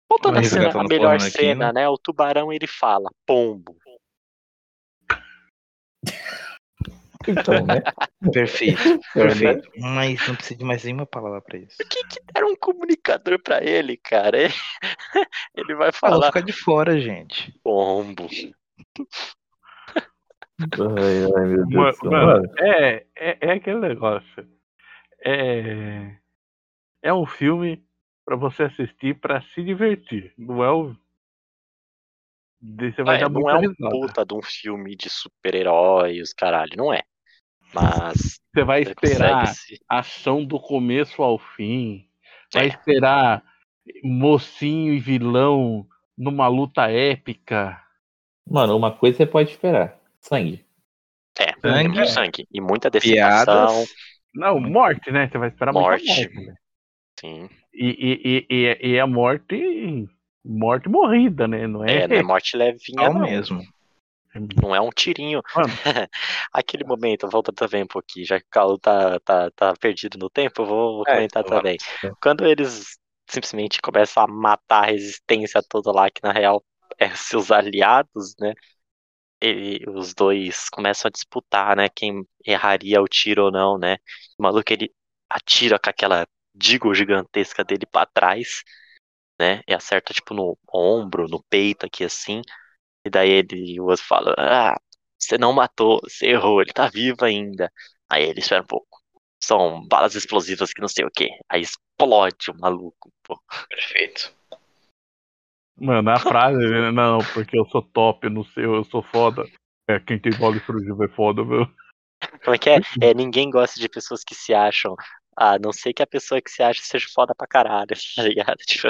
Voltando à cena, a melhor aqui, cena, né? né? O tubarão ele fala, pombo. Então, né? Perfeito, perfeito. Mas não precisa de mais nenhuma palavra pra isso. Por que, que deram um comunicador pra ele, cara? Ele, ele vai Fala, falar ficar de fora, gente. pombo. Ai, ai, meu Deus Mano, mano, é, é, é aquele negócio. É, é um filme pra você assistir pra se divertir. Não é o. Você vai É, dar não é um puta de um filme de super-heróis, caralho, não é. Mas Você vai esperar ação do começo ao fim. Vai É. esperar mocinho e vilão numa luta épica. mano, uma coisa você pode esperar: sangue. É, Sangue. muito sangue. E muita decepção. Piadas. Não, morte, né? Você vai esperar muita Morte. morte. né? Sim. E, e, e, e, e a morte. Morte morrida, né? Não é? É, não é morte levinha, não. mesmo. Não é um tirinho. Aquele momento, volta também um pouquinho, já que o Carlos tá, tá, tá perdido no tempo, eu vou, vou É, comentar então também. Quando eles simplesmente começam a matar a resistência toda lá, que na real é seus aliados, né? Ele, os dois começam a disputar, né? Quem erraria o tiro ou não, né? O maluco ele atira com aquela digo gigantesca dele pra trás, né? E acerta tipo no ombro, no peito aqui assim. E daí ele, o outro fala: Ah, você não matou, você errou, ele tá vivo ainda. Aí ele espera um pouco. São balas explosivas que não sei o que. Aí explode o maluco, pô. Perfeito. Mano, a frase, né? não, porque eu sou top, não sei, eu sou foda. É, quem tem bola explosiva é foda, meu. Como é que é? É, ninguém gosta de pessoas que se acham. A não ser que a pessoa que se acha seja foda pra caralho, tá ligado? Tipo,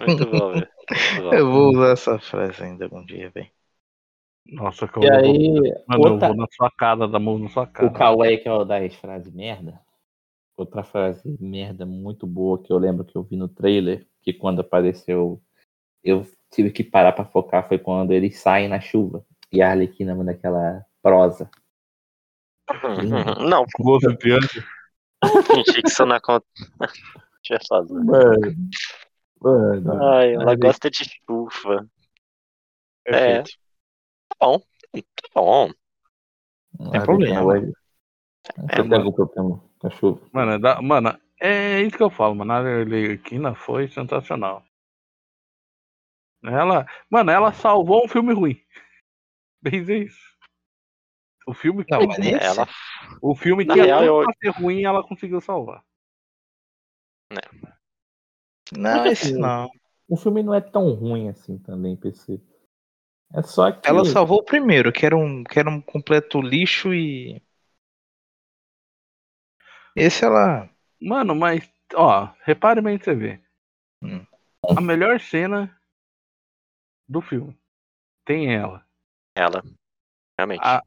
muito bom, velho. Muito bom. Eu vou usar essa frase ainda algum dia, velho. Nossa, que eu E vou- aí, Mano, eu outra, vou na sua cara, da mão na sua cara. o Kawaii, que é o das frases merda. Outra frase merda muito boa que eu lembro que eu vi no trailer, que quando apareceu, eu tive que parar pra focar, foi quando eles saem na chuva. E a Arlequina manda aquela prosa. Não, Gosto de fingi que isso não acontece. Eu fazer. Mano, mano. Ai, ela Ai, gosta de chuva. É. Perfeito. Tá bom. Tá bom. Tem problema. Kawaii. É, tem algum problema com a chuva? Mano, é da- mano, é isso que eu falo, mano. A Arlequina foi sensacional. Ela, mano, ela salvou um filme ruim. Bem isso. O filme que Não, mas Ela. o filme Na real, eu- pra ser ruim ela conseguiu salvar. Não, Mas esse assim, não. O filme não é tão ruim assim também, PC. É só que. Ela salvou o primeiro, que era um, que era um completo lixo e. Esse ela. Mano, mas, ó, repare bem que você vê. Hum. A melhor cena do filme tem ela. Ela. Realmente. A,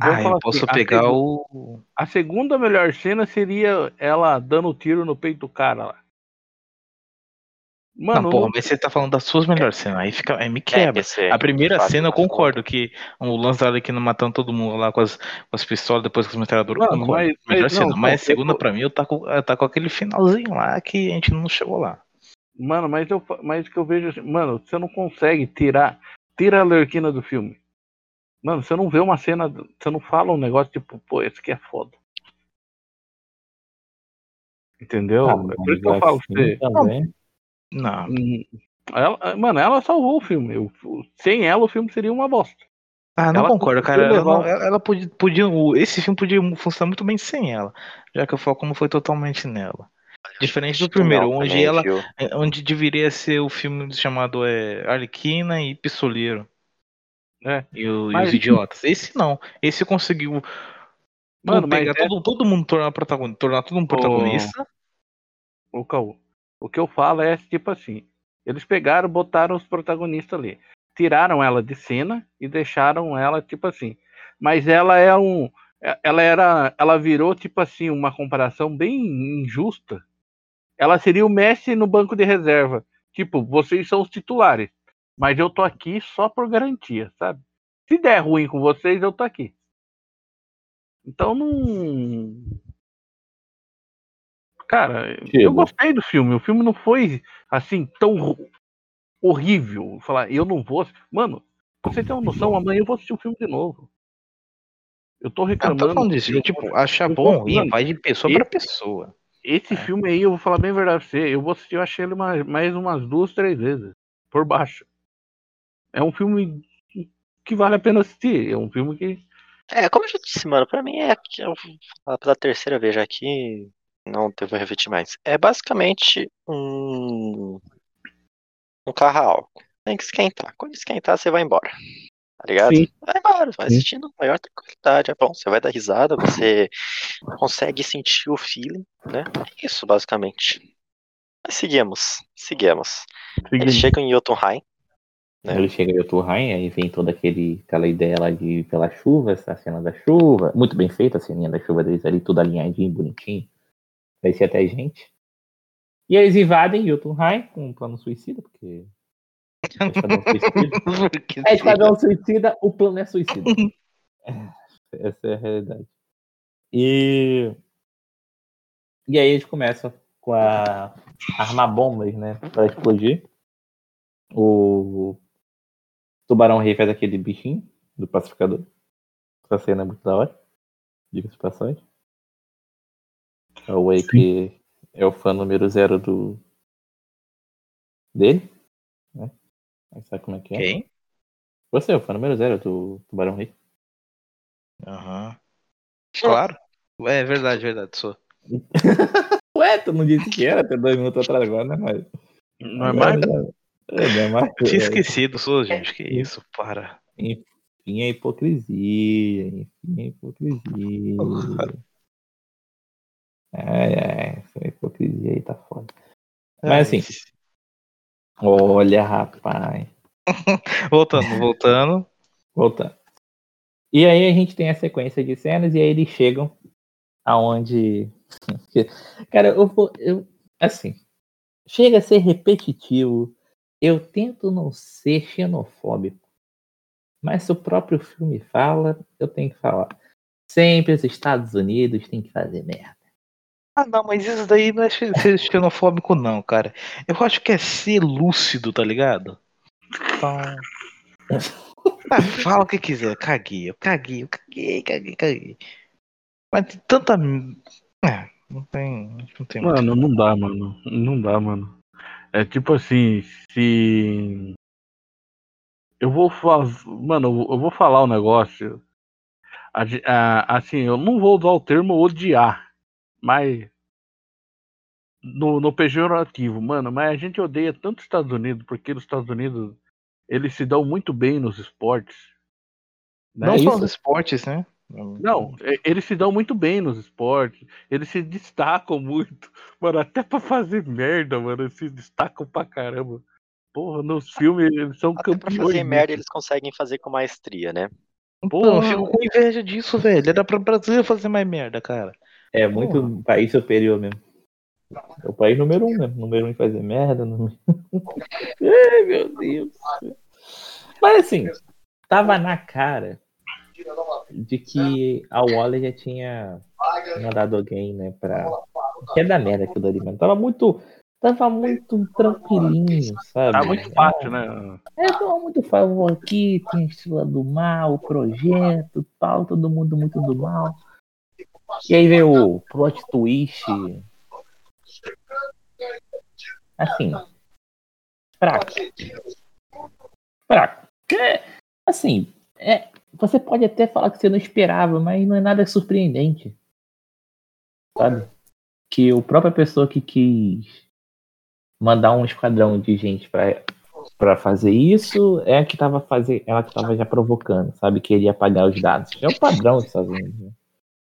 vou Ah, eu posso assim, a pegar segu- o. A segunda melhor cena seria ela dando tiro no peito do cara lá. Mano, não, porra, não- mas você tá falando das suas melhores cenas. Aí, fica, aí me É, quebra. PC, A primeira cena eu concordo que o lance da Arlequina matando todo mundo lá com as, com as pistolas, depois com as metralhadoras, concordo. mas- Melhor mas cena. não, mas a segunda, eu- pra mim, eu tá com, tá com aquele finalzinho lá que a gente não chegou lá. Mano, mas eu mas o que eu vejo assim, mano, você não consegue tirar tira a Lerquina do filme. Mano, você não vê uma cena, você não fala um negócio tipo, pô, esse aqui é foda. Entendeu? Ah, é por isso que eu falo assim você. também. Não. hum, Ela, mano, ela salvou o filme. Eu- sem ela, o filme seria uma bosta. Ah, não Ela concordo, cara. Ela, não- ela- ela podia, podia. Esse filme podia funcionar muito bem sem ela. Já que o foco não foi totalmente nela. Diferente do primeiro, Não, onde ela. viu? é, Onde deveria ser o filme chamado é, Arlequina e Pistoleiro. É. E, o- e Mas- os idiotas. Esse não. Esse conseguiu Mano, pegar é- todo, todo mundo tornar protagonista, tornar todo mundo protagonista. o Caô. O que eu falo é tipo assim: eles pegaram, botaram os protagonistas ali, tiraram ela de cena e deixaram ela tipo assim. Mas ela é um, é- ela era, ela virou tipo assim uma comparação bem injusta. Ela seria o Messi no banco de reserva. Tipo, vocês são os titulares, mas eu tô aqui só por garantia, sabe? Se der ruim com vocês, eu tô aqui. Então não. Cara, eu gostei do filme. O filme não foi assim tão horrível. Falar, eu não vou. Mano, pra você ter uma noção, amanhã eu vou assistir o filme de novo. Eu tô Não, reclamando. tô falando disso. eu- Tipo, achar eu bom ou ruim vai de pessoa esse- pra pessoa. Esse É. filme aí, eu vou falar bem a verdade pra você. Eu vou assistir, eu achei ele mais, mais umas duas, três vezes. Por baixo. É um filme que vale a pena assistir. É um filme que. É, como eu já disse, mano, pra mim é eu vou falar pela terceira vez já aqui, não devo repetir mais. É basicamente um um carro álcool. Tem que esquentar. Quando esquentar, você vai embora. Tá ligado? Sim. Vai embora, vai assistindo com maior tranquilidade. É bom, você vai dar risada, você consegue sentir o feeling, né? É isso, basicamente. Mas seguimos, seguimos. Eles chegam em Jotunheim. É. Ele chega em Jotunheim, aí vem toda aquele, aquela ideia lá de pela chuva, essa cena da chuva. Muito bem feita a ceninha da chuva deles ali, tudo alinhadinho, bonitinho. Parecia até gente. E eles invadem Jotunheim com um plano suicida, porque. É Esquadrão suicida. É Esquadrão Suicida, o plano é suicida. Essa é a realidade. E. E aí eles começam com a armar bombas, né? Pra explodir. O Tubarão Rei faz aquele bichinho do pacificador. Essa cena é muito da hora. Diga-se passagem. É o Way que é o fã número zero do. dele. Né? Aí sabe como é que é? Quem? Você é o fã número zero do Tubarão Rei. Aham. Claro. É verdade, verdade, sou. Ué, tu não disse que era até dois minutos atrás agora, né? Mas. Não é mais? É, não é. Eu tinha esquecido, sou, gente. Que isso, para. Enfim, é hipocrisia. Enfim, é hipocrisia. Ai, ai, essa hipocrisia aí tá foda. Mas assim, olha, rapaz. Voltando, voltando. Voltando. E aí a gente tem a sequência de cenas e aí eles chegam aonde. Cara, eu vou. Eu, assim. Chega a ser repetitivo. Eu tento não ser xenofóbico. Mas se o próprio filme fala, eu tenho que falar. Sempre os Estados Unidos têm que fazer merda. Ah, não, mas isso daí não é ser xenofóbico, não, cara. Eu acho que é ser lúcido, tá ligado? Então. Ah, fala o que quiser, caguei, eu caguei, eu caguei, caguei, caguei. Mas tem tanta. É, não tem. Não tem muito. Mano, não dá, mano. Não dá, mano. É tipo assim, se. Eu vou fazer. Mano, eu- vou falar um negócio. Assim, eu não vou usar o termo odiar, mas. No, no pejorativo, mano, mas a gente odeia tanto os Estados Unidos, porque os Estados Unidos eles se dão muito bem nos esportes. né? não só isso? nos esportes, né? Não, eles se dão muito bem nos esportes. Eles se destacam muito. Mano, até pra fazer merda, mano, eles se destacam pra caramba. Porra, nos filmes eles são Até pra campeões. fazer nisso. merda, eles conseguem fazer com maestria, né? Então, eu Porra. fico com inveja disso, velho. Era pra Brasil fazer mais merda, cara. É muito um país superior mesmo. É o país número um mesmo. Número um em fazer merda. Número... Ai, meu Deus. Mas assim, tava na cara de que a Waller já tinha mandado alguém, né, pra. Que é da merda aquilo ali, mano. Tava muito. Tava muito tranquilinho, sabe? Tá muito fácil, né? É, tava muito fácil. Aqui tem estrela do mal, o projeto, tal, todo mundo muito do mal. E aí veio o plot twist. Assim. Fraco. Fraco. É, assim, é, você pode até falar que você não esperava, mas não é nada surpreendente. Sabe? que a própria pessoa que quis mandar um esquadrão de gente para para fazer isso é a que tava fazendo, ela que tava já provocando, sabe, que ele ia apagar os dados. É o padrão dos Estados Unidos. Né?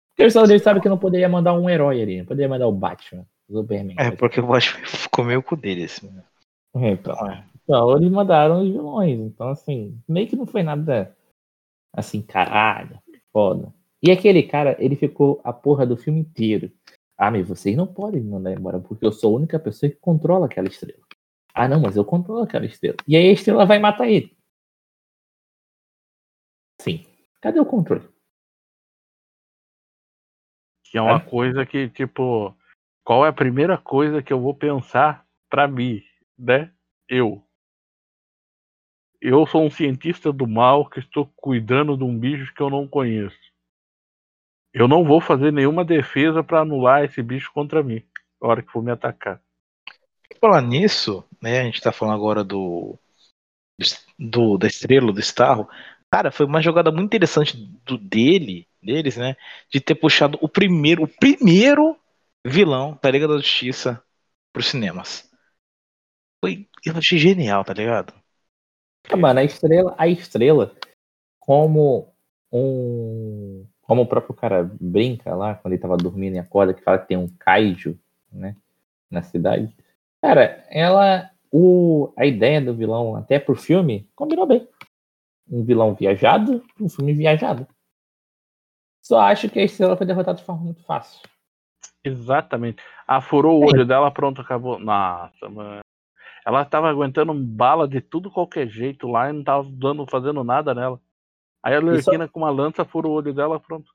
Porque os Estados Unidos sabem que não poderia mandar um herói ali, não poderia mandar o Batman, o Superman. É, porque eu acho que ficou meio com deles. Né? Então, então, eles mandaram os vilões. Então, assim, meio que não foi nada assim, caralho, foda. E aquele cara, ele ficou a porra do filme inteiro. Ah, mas vocês não podem me mandar embora, porque eu sou a única pessoa que controla aquela estrela. Ah, não, mas eu controlo aquela estrela. E aí a estrela vai matar ele. Sim. Cadê o controle? Que é uma coisa que, tipo, qual é a primeira coisa que eu vou pensar para mim, né? Eu. Eu sou um cientista do mal que estou cuidando de um bicho que eu não conheço. Eu não vou fazer nenhuma defesa para anular esse bicho contra mim, na hora que for me atacar. Falar nisso, né? A gente tá falando agora do, do da estrela, do Starro. Cara, foi uma jogada muito interessante do dele, deles, né? De ter puxado o primeiro, o primeiro vilão da Liga da Justiça pros cinemas. Foi, eu achei genial, tá ligado? Ah, mano, a estrela, a estrela, como um. Como o próprio cara brinca lá, quando ele tava dormindo e acorda, que fala que tem um kaiju, né? Na cidade. Cara, ela. O, a ideia do vilão, até pro filme, combinou bem. Um vilão viajado, um filme viajado. Só acho que a estrela foi derrotada de forma muito fácil. Exatamente. Ah, furou o olho dela, pronto, acabou. Nossa, mano. Ela tava aguentando bala de tudo qualquer jeito lá e não tava dando, fazendo nada nela. Aí a Lerquina com uma lança furou o olho dela, pronto.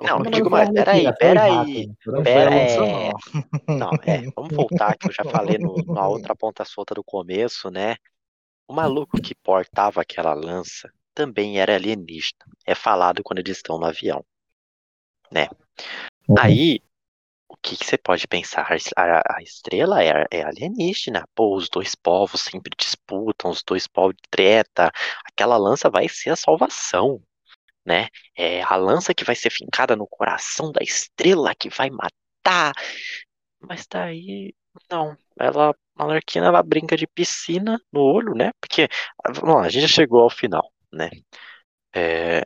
Não, não digo mais, peraí, peraí. Pera, é... Não, é, vamos voltar que eu já falei no, na outra ponta solta do começo, né? O maluco que portava aquela lança também era alienígena. É falado quando eles estão no avião, né? Uhum. Aí, o que, que, você pode pensar? A, a estrela é, é, alienígena. Pô, os dois povos sempre disputam, os dois povos treta. Aquela lança vai ser a salvação né? É a lança que vai ser fincada no coração da estrela que vai matar. Mas daí, não. Ela, a Larquina, ela brinca de piscina no olho, né? Porque, vamos lá, a gente já chegou ao final, né? É,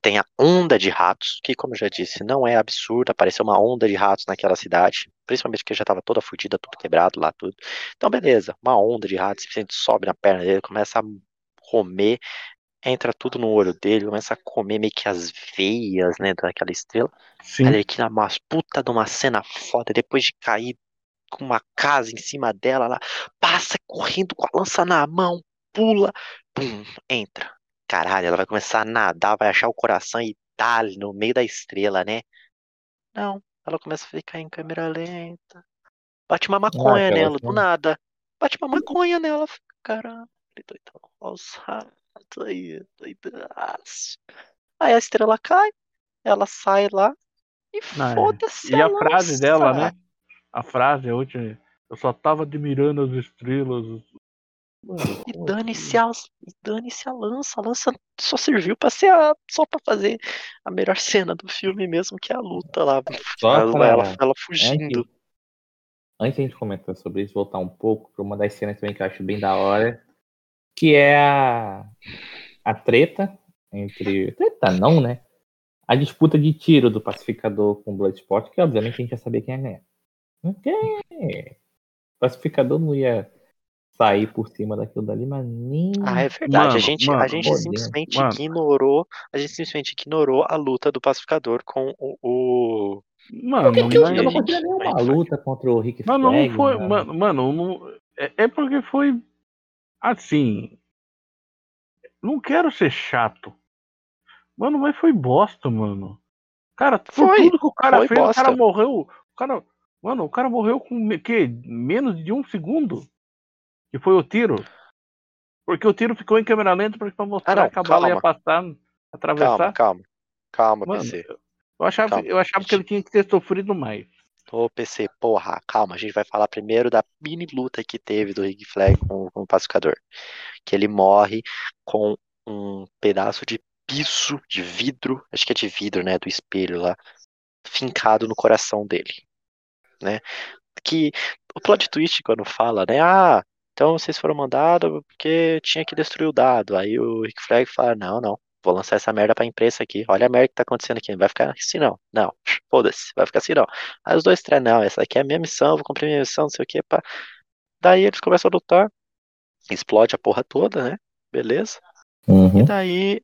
tem a onda de ratos, que, como eu já disse, não é absurda. Apareceu uma onda de ratos naquela cidade, principalmente que já estava toda fodida, tudo quebrado lá, tudo. Então, beleza, uma onda de ratos, simplesmente sobe na perna dele, começa a comer entra tudo no olho dele, começa a comer meio que as veias, né, daquela estrela. Sim. Ela aqui na puta de uma cena foda, depois de cair com uma casa em cima dela, ela passa correndo com a lança na mão, pula, pum, entra. Caralho, ela vai começar a nadar, vai achar o coração e tá ali no meio da estrela, né? Não, ela começa a ficar em câmera lenta. Bate uma maconha nela, do nada. Bate uma maconha nela, caralho, doidão, Alzheimer aí, doidaço. Aí a estrela cai, ela sai lá e é. foda-se. E a frase dela, né? A frase, a última. Eu só tava admirando as estrelas. Mano, e dane-se a, dane a lança. A lança só serviu pra ser a, só pra fazer a melhor cena do filme mesmo, que é a luta lá. Só pra... ela, ela fugindo. Antes, antes de a gente comentar sobre isso, voltar um pouco pra uma das cenas também que eu acho bem da hora que é a, a treta entre. Treta não, né? A disputa de tiro do pacificador com o Bloodsport, que obviamente a gente já sabia quem ia ganhar. Porque o pacificador não ia sair por cima daquilo dali, mas nem. Ah, é verdade. Mano, a gente, mano, a gente simplesmente ignorou. A gente simplesmente ignorou a luta do pacificador com o. o... Mano, que eu, eu não consigo nenhuma luta contra o Rick Flag. Mano, não foi. Mano, mano não, é, é porque foi Assim. Não quero ser chato. Mano, mas foi bosta, mano. Cara, por foi, tudo que o cara fez, bosta. o cara morreu. O cara, mano, o cara morreu com que, menos de um segundo. Que foi o tiro. Porque o tiro ficou em câmera lenta pra mostrar ah, não, que a bala ia passar, atravessar. Calma, calma. Calma, mano, PC. Eu achava, calma. eu achava que ele tinha que ter sofrido mais. Ô, PC, porra, calma, a gente vai falar primeiro da mini luta que teve do Rick Flag com, com o pacificador. Que ele morre com um pedaço de piso de vidro, acho que é de vidro, né, do espelho lá, fincado no coração dele. né? Que o plot twist quando fala, né? Ah, então vocês foram mandados porque tinha que destruir o dado. Aí o Rick Flag fala, não, não, vou lançar essa merda pra imprensa aqui. Olha a merda que tá acontecendo aqui. Não vai ficar assim não. Não, foda-se, vai ficar assim não. Aí os dois treinam, não, essa aqui é a minha missão, vou cumprir minha missão, não sei o que. Pá. Daí eles começam a lutar, explode a porra toda, né? Beleza. Uhum. E daí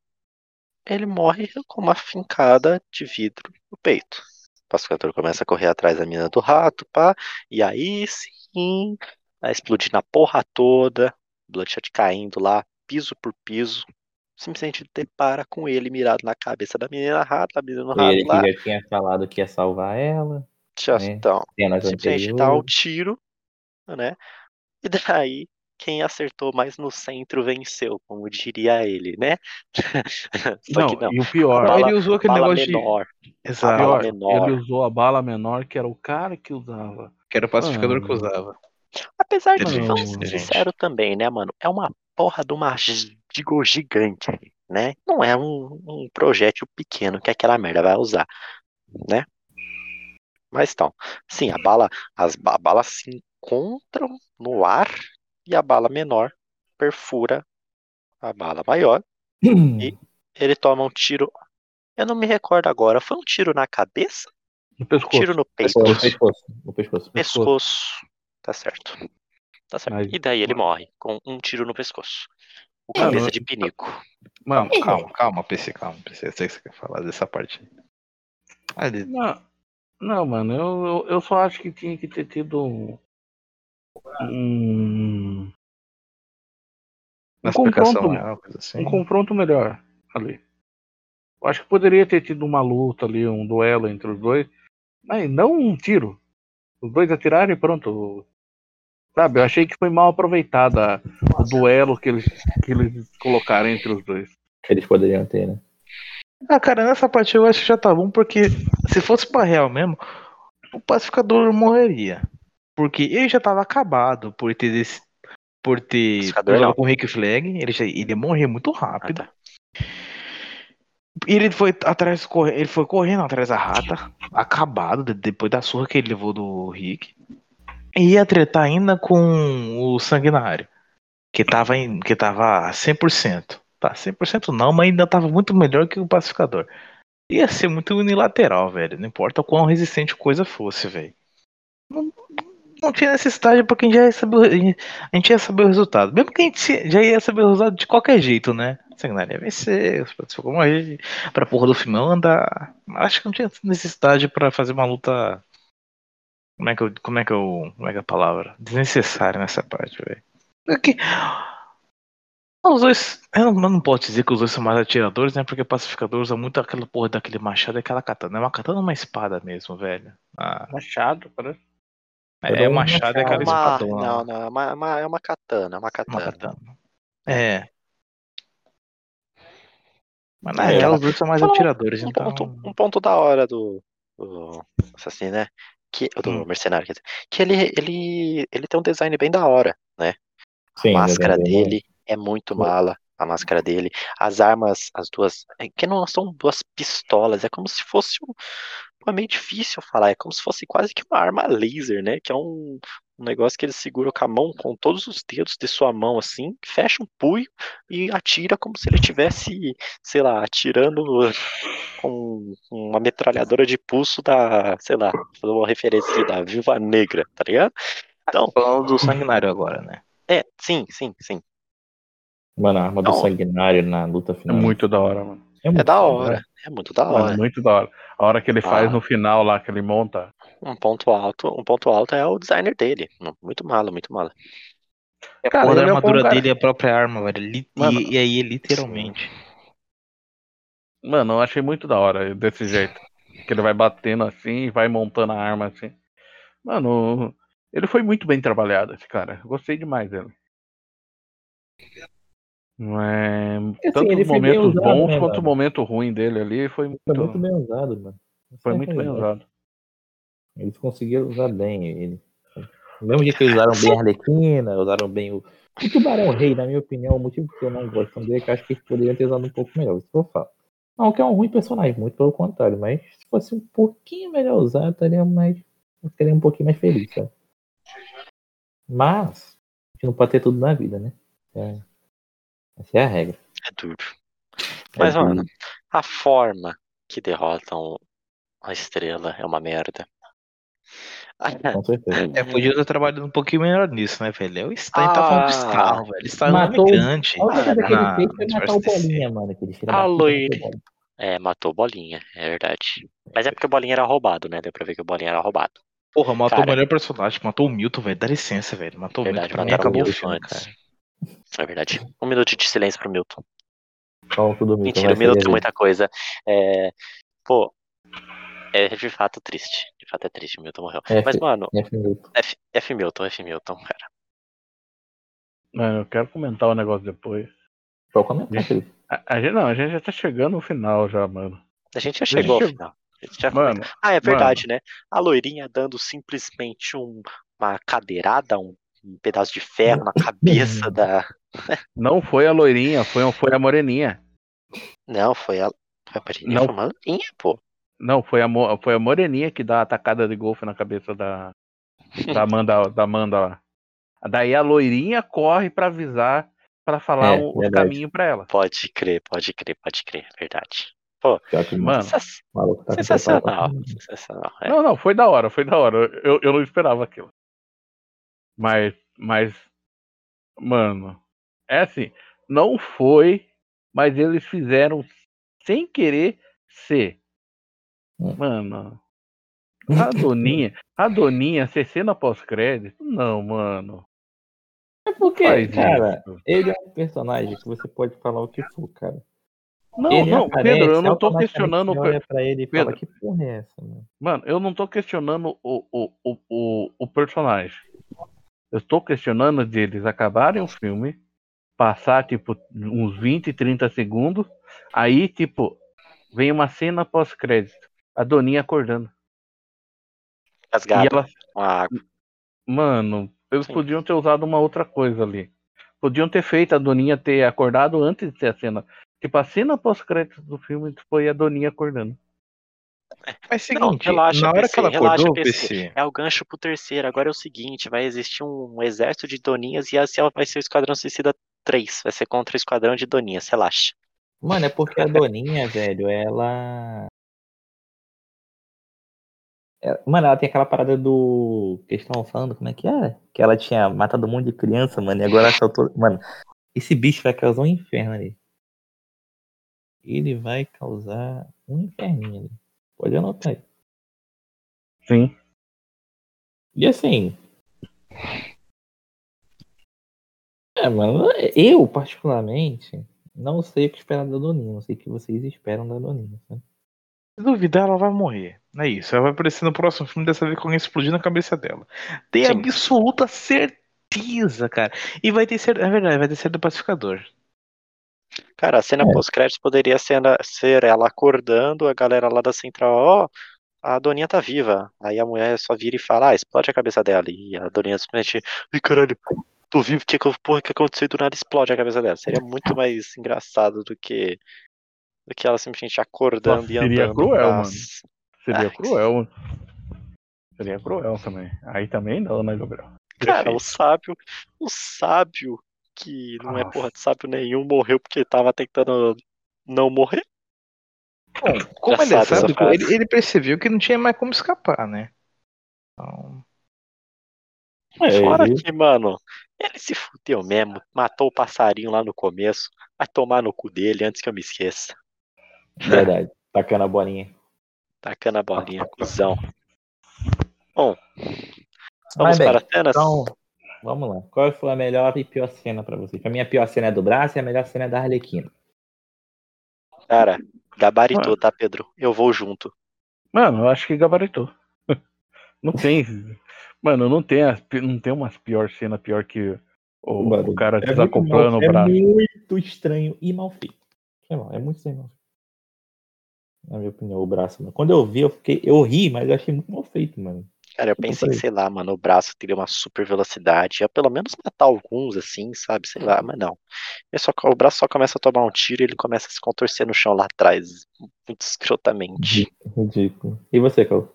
ele morre com uma fincada de vidro no peito. O pacificador começa a correr atrás da mina do rato, pá. E aí sim, vai explodir na porra toda. Bloodshot caindo lá, piso por piso. Simplesmente depara com ele mirado na cabeça da menina rato, a menina rato Ele lá. que já tinha falado que ia salvar ela. Já, né? então, simplesmente dá o anteriores. tiro, né? E daí, quem acertou mais no centro venceu, como diria ele, né? Só Não, que não. e o pior, Bala- ele usou aquele Bala negócio de. menor. Exato. bala pior, menor. ele usou a bala menor, que era o cara que usava. Que era o pacificador Mano. que usava. Apesar de, Inteligente, vamos ser sincero também, né, mano? É uma porra de uma gigo gigante, né? Não é um, um projétil pequeno que aquela merda vai usar, né? Mas então, sim, a bala, as ba- balas se encontram no ar e a bala menor perfura a bala maior. Ele toma um tiro. Eu não me recordo agora. Foi um tiro na cabeça? No Um pescoço. tiro no peito? No pescoço. No pescoço. pescoço. Tá certo. Tá certo. Mas- E daí ele morre com um tiro no pescoço. O cabeça de pinico. Mano, Calma, calma, PC, calma, PC. Eu sei que você quer falar dessa parte. Não, não, mano, eu, eu, eu só acho que tinha que ter tido um. Um, na um confronto, né? Coisa assim. um confronto melhor ali. Eu acho que poderia ter tido uma luta ali, um duelo entre os dois, mas não um tiro. Os dois atiraram e pronto. Sabe, eu achei que foi mal aproveitada o duelo que eles, que eles colocaram entre os dois. Eles poderiam ter, né? Ah, cara, nessa parte eu acho que já tá bom, porque se fosse pra real mesmo, o pacificador morreria. Porque ele já tava acabado por ter desse, por ter não. com o Rick Flag, ele, já, ele ia morrer muito Ah, rápido. tá. E ele foi atrás, ele foi correndo atrás da rata, acabado, de- depois da surra que ele levou do Rick. Ia tretar ainda com o Sanguinário, que tava, em, que tava 100%. Tá, 100% não, mas ainda tava muito melhor que o Pacificador. Ia ser muito unilateral, velho. Não importa quão resistente coisa fosse, velho. Não, não tinha necessidade porque a gente já ia saber, a gente ia saber o resultado. Mesmo que a gente já ia saber o resultado de qualquer jeito, né? Sanguinário ia vencer, os Pacificador morrer, pra porra do filme andar. Acho que não tinha necessidade pra fazer uma luta. Como é que eu. Como é que eu. Como é que é a palavra? Desnecessária nessa parte, velho. Porque. Os dois. Eu não, eu não posso dizer que os dois são mais atiradores, né? Porque o pacificador usa muito aquela porra daquele machado e aquela katana. É uma katana ou uma espada mesmo, velho? Ah, Machado, parece. é, um o machado e aquela Uma, espadona. não, não, é uma, uma- é uma katana, uma Uma katana. katana. É. Mas na É, real, os dois são mais Falou atiradores, Um então. ponto, um ponto da hora do, do assassino, né? Que, do Hum. mercenário, quer dizer, que ele, ele, ele tem um design bem da hora, né? Sim, a máscara dele é muito mala, a máscara dele. As armas, as duas, é que não são duas pistolas, é como se fosse um, é meio difícil falar, é como se fosse quase que uma arma laser, né? Que é um, um negócio que ele segura com a mão, com todos os dedos de sua mão, assim, fecha um punho e atira como se ele tivesse, sei lá, atirando com uma metralhadora de pulso da, sei lá, uma referência aqui, da Viúva Negra, tá ligado? Então, Falando do sanguinário agora, né? é, sim, sim, sim. Mano, a arma do Não. sanguinário na luta É final. muito da hora, mano. É muito da hora, né? é muito da hora. muito da hora. A hora que ele faz Ah. no final lá, que ele monta. Um ponto alto, um ponto alto é o designer dele. Muito malo, muito malo. É a Cara, ele é armadura bom cara. dele é a própria arma, velho. Mano. e, e aí, literalmente. Mano, eu achei muito da hora desse jeito. Que ele vai batendo assim e vai montando a arma assim. Mano, ele foi muito bem trabalhado, esse cara. Gostei demais dele. É, assim, tanto os momentos usado, bons né, quanto o momento ruim dele ali foi muito, Foi muito bem usado, mano. Foi é a muito bem usado. Eles conseguiram usar bem ele. Mesmo que eles usaram bem a Arlequina, usaram bem o. O Tubarão Rei, na minha opinião, o motivo que eu não gosto dele é que eu acho que eles poderiam ter usado um pouco melhor. Isso que eu falo. Não que é um ruim personagem, muito pelo contrário, mas se fosse um pouquinho melhor usado, estaria mais eu ficaria um pouquinho mais feliz, sabe? Mas, a gente não pode ter tudo na vida, né? É, essa é a regra. É duro. É Mas, duro. mano, a forma que derrotam a estrela é uma merda. Com certeza. É, podia ter trabalhado um pouquinho melhor nisso, né, velho? É o Stein tá falando de Ah. Star, velho. Star é um. A única coisa que ele fez foi no matar o. Bolinha, mano. Ah, o Bolinha. É, matou o Bolinha, é verdade. Mas é porque o Bolinha era roubado, né? Deu pra ver que o Bolinha era roubado. Porra, matou Cara. o melhor personagem, matou o Milton, velho. Dá licença, velho. Matou o Verdade, Milton, pra mim mataram o acabou o Milton filme, antes. cara. É verdade. Um minuto de silêncio pro Milton. Fala tudo Milton, Mentira, o Milton tem muita coisa. É, pô, é de fato triste. De fato é triste, Milton morreu. F, Mas, mano, F Milton. F, F Milton, F Milton, cara. Mano, eu quero comentar o negócio depois. Pode comentar, Felipe. A, a gente, não, a gente já tá chegando no final já, mano. A gente já chegou ao chegou. final. A gente já Mano, Ah, é verdade, né? A loirinha dando simplesmente um- uma cadeirada, um, um pedaço de ferro na cabeça da. não foi a loirinha, foi, foi a moreninha. Não, foi a. Foi a Marininha, Não. foi uma loirinha, pô. Não, foi a, mo- foi a moreninha que dá a tacada de golfe na cabeça da, da Amanda, da Amanda lá. Daí a loirinha corre pra avisar, pra falar É, o, o caminho pra ela. Pode crer, pode crer, pode crer, é verdade. O Mano, Sens- tá com Sensacional, sensacional. é. Não, não, foi da hora, foi da hora. Eu, eu não esperava aquilo. Mas, mas, mano, é assim, não foi, mas eles fizeram sem querer ser. Mano, a Doninha, a Doninha ser cena pós-crédito? Não, mano. É porque, Faz cara, isso. ele é um personagem que você pode falar o que for, cara. Não, ele não, aparece, Pedro, eu não tô questionando. olha pra ele e fala, Pedro. que porra é essa, mano? Mano, eu não tô questionando o, o, o, o, o personagem. Eu estou questionando de eles acabarem o filme, passar, tipo, uns 20, 30 segundos, aí, tipo, vem uma cena pós-crédito. A Doninha acordando. E Rasgado ela, mano, eles Sim. podiam ter usado uma outra coisa ali. Podiam ter feito a Doninha ter acordado antes de ter a cena. Tipo, a cena pós-crédito do filme foi a Doninha acordando. Mas Não, seguinte, relaxa, na hora PC, que ela relaxa, acordou, PC. PC, É o gancho pro terceiro. Agora é o seguinte: vai existir um exército de doninhas e assim ela vai ser o Esquadrão Suicida 3. Vai ser contra o Esquadrão de Doninhas, relaxa. Mano, é porque a Doninha, velho, ela. É- Mano, ela tem aquela parada do. que eles estavam falando, como é que é? Que ela tinha matado um monte de criança, mano, e agora assaltou. Mano, esse bicho vai causar um inferno ali. Ele vai causar um inferninho ali. Pode anotar aí. Sim. E assim. É, mano, eu particularmente não sei o que esperar da Doninha. Não sei o que vocês esperam da Doninha. Sabe? se duvidar, ela vai morrer. É isso. Ela vai aparecer no próximo filme dessa vez com alguém explodindo a cabeça dela. Tem Sim. absoluta certeza, cara. E vai ter ser. É verdade, vai ter ser do pacificador. Cara, a cena É. pós-créditos poderia ser, ser ela acordando, a galera lá da central, ó, a Doninha tá viva. Aí a mulher só vira e fala, ah, explode a cabeça dela. E a Doninha simplesmente, ai caralho, tô vivo, que porra que aconteceu? E do nada explode a cabeça dela. Seria muito mais engraçado do que do que ela simplesmente acordando Nossa, e seria andando. cruel, nas- Seria Ah, cruel. Seria cruel também. Aí também não, né, Gabriel? Cara, o sábio, o sábio, que não é Nossa. porra de sábio nenhum, morreu porque tava tentando não morrer. Bom, como ele é sábio, ele, ele percebeu que não tinha mais como escapar, né? Então, É, Fora ele- que, mano, ele se fudeu mesmo, matou o passarinho lá no começo, vai tomar no cu dele antes que eu me esqueça. Verdade. Tacando a bolinha. Tacando a bolinha, cuzão. Bom, vamos bem, para as cenas? Então, vamos lá. Qual foi a melhor e pior cena pra vocês? Pra mim, a pior cena é do braço e a melhor cena é da Arlequina. Cara, gabaritou, tá, Pedro? Eu vou junto. Mano, eu acho que gabaritou. Não tem. Mano, não tem, as, não tem umas pior cena pior que o, Mano, o cara É desacoplando muito, o mal- braço. é muito estranho e mal feito. É, mal, é muito estranho e mal feito. Na minha opinião, o braço. Mano. Quando eu vi, eu fiquei. Eu ri, mas eu achei muito mal feito, mano. Cara, eu pensei que, sei lá, mano, o braço teria uma super velocidade, ia pelo menos matar alguns, assim, sabe? Sei lá, mas não. É só, o braço só começa a tomar um tiro e ele começa a se contorcer no chão lá atrás, muito escrotamente. Ridículo. E você, Cal?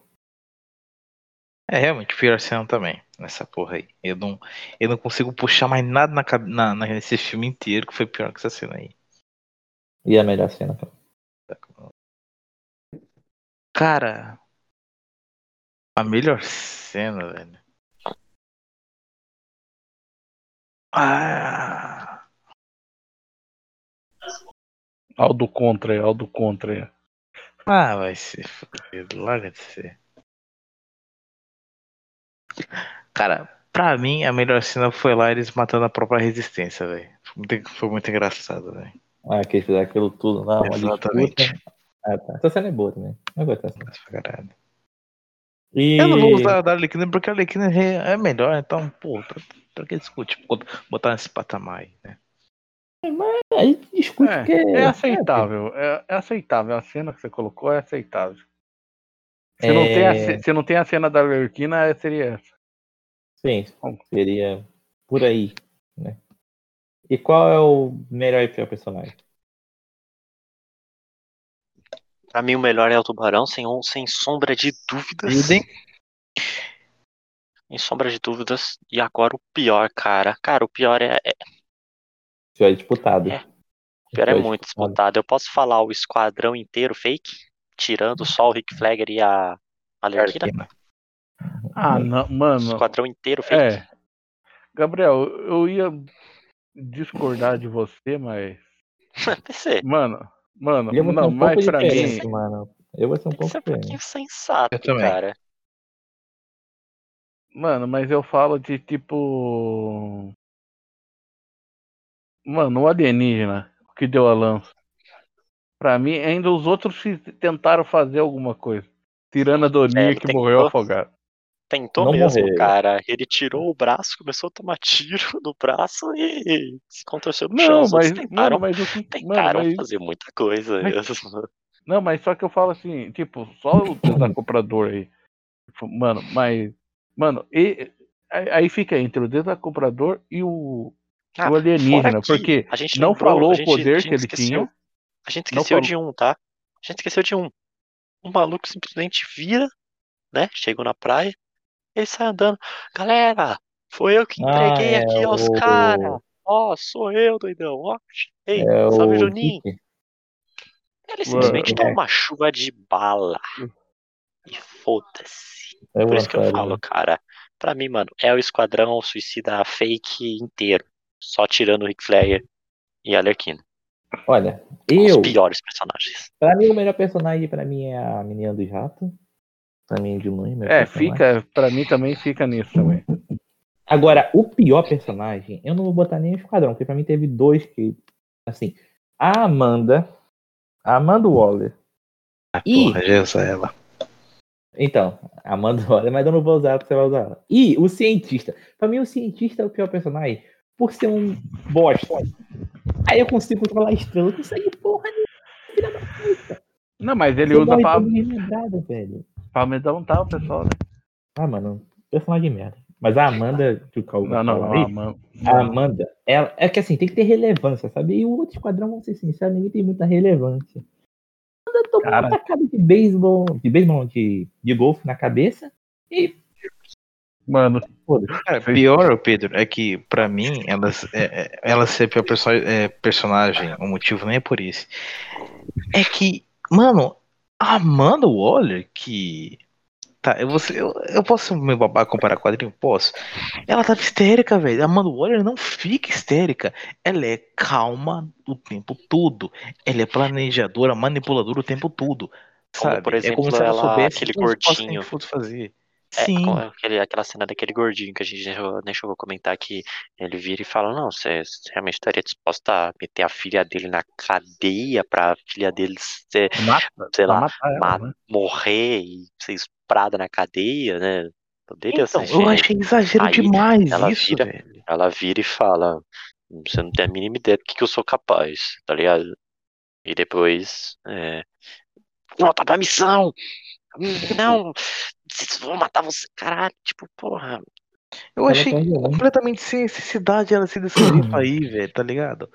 É, realmente, pior cena também, nessa porra aí. Eu não, eu não consigo puxar mais nada na, na- nesse filme inteiro que foi pior que essa cena aí. E a melhor cena, cara? Cara, a melhor cena, velho. Ah, Aldo contra aí, Aldo contra aí. ah vai ser fudido, larga de ser. Cara, pra mim, a melhor cena foi lá eles matando a própria resistência, velho. Foi muito, foi muito engraçado, velho. Ah, que eles fizeram aquilo tudo lá, Exatamente. disputa. Ah, tá. Essa cena é boa também. Eu gosto dessa cena. Caralho. E... Eu não vou usar a da Arlequina porque a Arlequina é é melhor, então, pô, pra, pra que discutir? Botar nesse patamar aí, né? A gente discute É, porque... é aceitável, é, é aceitável. A cena que você colocou é aceitável. Se, não tem a, É. se não tem a cena da Lerquina, seria essa. Sim, seria por aí, né? E qual é o melhor e pior personagem? Pra mim, o melhor é o Tubarão, sem, sem sombra de dúvidas. Idem. Sem sombra de dúvidas. E agora o pior, cara. Cara, o pior é, é, Pior disputado. É. o pior é muito disputado. Eu posso falar o esquadrão inteiro fake, tirando só o Rick Flagger e a Alerquina. Arlequina. Ah, Hum. não, O mano. esquadrão inteiro fake. É. Gabriel, eu ia discordar de você, mas. PC. Mano, mano, ter não, um pouco mas pra mim. mano. Eu vou ser um pouco ser um pouquinho sensato, Eu também. cara. Mano, mas eu falo de tipo. Mano, o alienígena, o que deu a lança. Pra mim, ainda os outros tentaram fazer alguma coisa. Tirando a Doninha É, ele que morreu tentou. Tentou Não mesmo, morreu. cara. Ele tirou o braço, começou a tomar tiro no braço e se contorceu no chão. Não, mas, tentaram, mano, mas tentaram mas, fazer muita coisa. não, mas só que eu falo assim, tipo, só o desacoplador aí. Tipo, Mano, mas. Mano, e, aí fica entre o desacoplador e o, Ah, o alienígena, porque a gente não lembrou, falou a o gente- poder gente que ele esqueceu. tinha. A gente Não esqueceu de um, tá? A gente esqueceu de um. Um maluco simplesmente vira, né? Chegou na praia, ele sai andando. Galera, foi eu que Ah, entreguei é aqui aos o- caras. Ó, sou eu, doidão. Ó, ei, É salve o Juninho. Ele simplesmente é. toma uma chuva de bala. E foda-se. É Por isso que eu Antônio. falo, cara. Pra mim, mano, é o Esquadrão Suicida fake inteiro. Só tirando o Rick Flair e a Alerquina. Olha, Os eu, piores personagens. pra mim o melhor personagem pra mim é a menina do jato. Pra mim de longe, meu É, personagem. fica, pra mim também fica nisso também. Agora, o pior personagem, eu não vou botar nem o Esquadrão, porque pra mim teve dois que. Assim, a Amanda. A Amanda Waller. E. Porra, já ela. Então, a Amanda Waller, mas eu não vou usar porque você vai usar ela. E o cientista. Pra mim, o cientista é o pior personagem por ser um bosta. Aí eu consigo controlar a estrela. Eu não consigo porra nenhuma. filha da puta. Não, mas ele Você usa todo remembrado, velho. Pra amedrontar o pessoal, né? Ah, mano, personagem de merda. Mas a Amanda, que o Calvo Não, não, aí, a Amanda, ela, é que assim, tem que ter relevância, sabe? E o outro esquadrão, vamos ser sinceros, ninguém tem muita relevância. A Amanda tomou Cara. uma tacada de beisebol, de beisebol, de, de golfe na cabeça e Mano. Cara, pior, Pedro, é que pra mim, ela, é, é- ela ser pior perso é, personagem, o motivo nem é por isso. É que, mano, Amanda Waller, que. Tá, eu, vou eu, eu posso me babar comparar quadrinho? Posso. Ela tava histérica, velho. A Amanda Waller não fica histérica. Ela é calma o tempo todo. Ela é planejadora, manipuladora o tempo todo. Como, Sabe? por é como exemplo, se ela ela- soubesse aquele gordinho. fazer. É, Sim. com aquele, aquela cena daquele gordinho que a gente nem chegou, a comentar que ele vira e fala, não, você realmente estaria disposta a meter a filha dele na cadeia pra filha dele ser, mata, sei lá, ela, ma- né? morrer e ser estuprada na cadeia, né? Poderia Então, ser eu gente. achei exagero Aí demais ela isso, vira- velho. Ela vira e fala, você não tem a mínima ideia do que, que eu sou capaz, tá ligado? E depois, é, volta pra missão! Não, vou matar você, caralho, tipo, porra. Eu Ela achei tá completamente sem necessidade ela se isso aí, velho, tá ligado?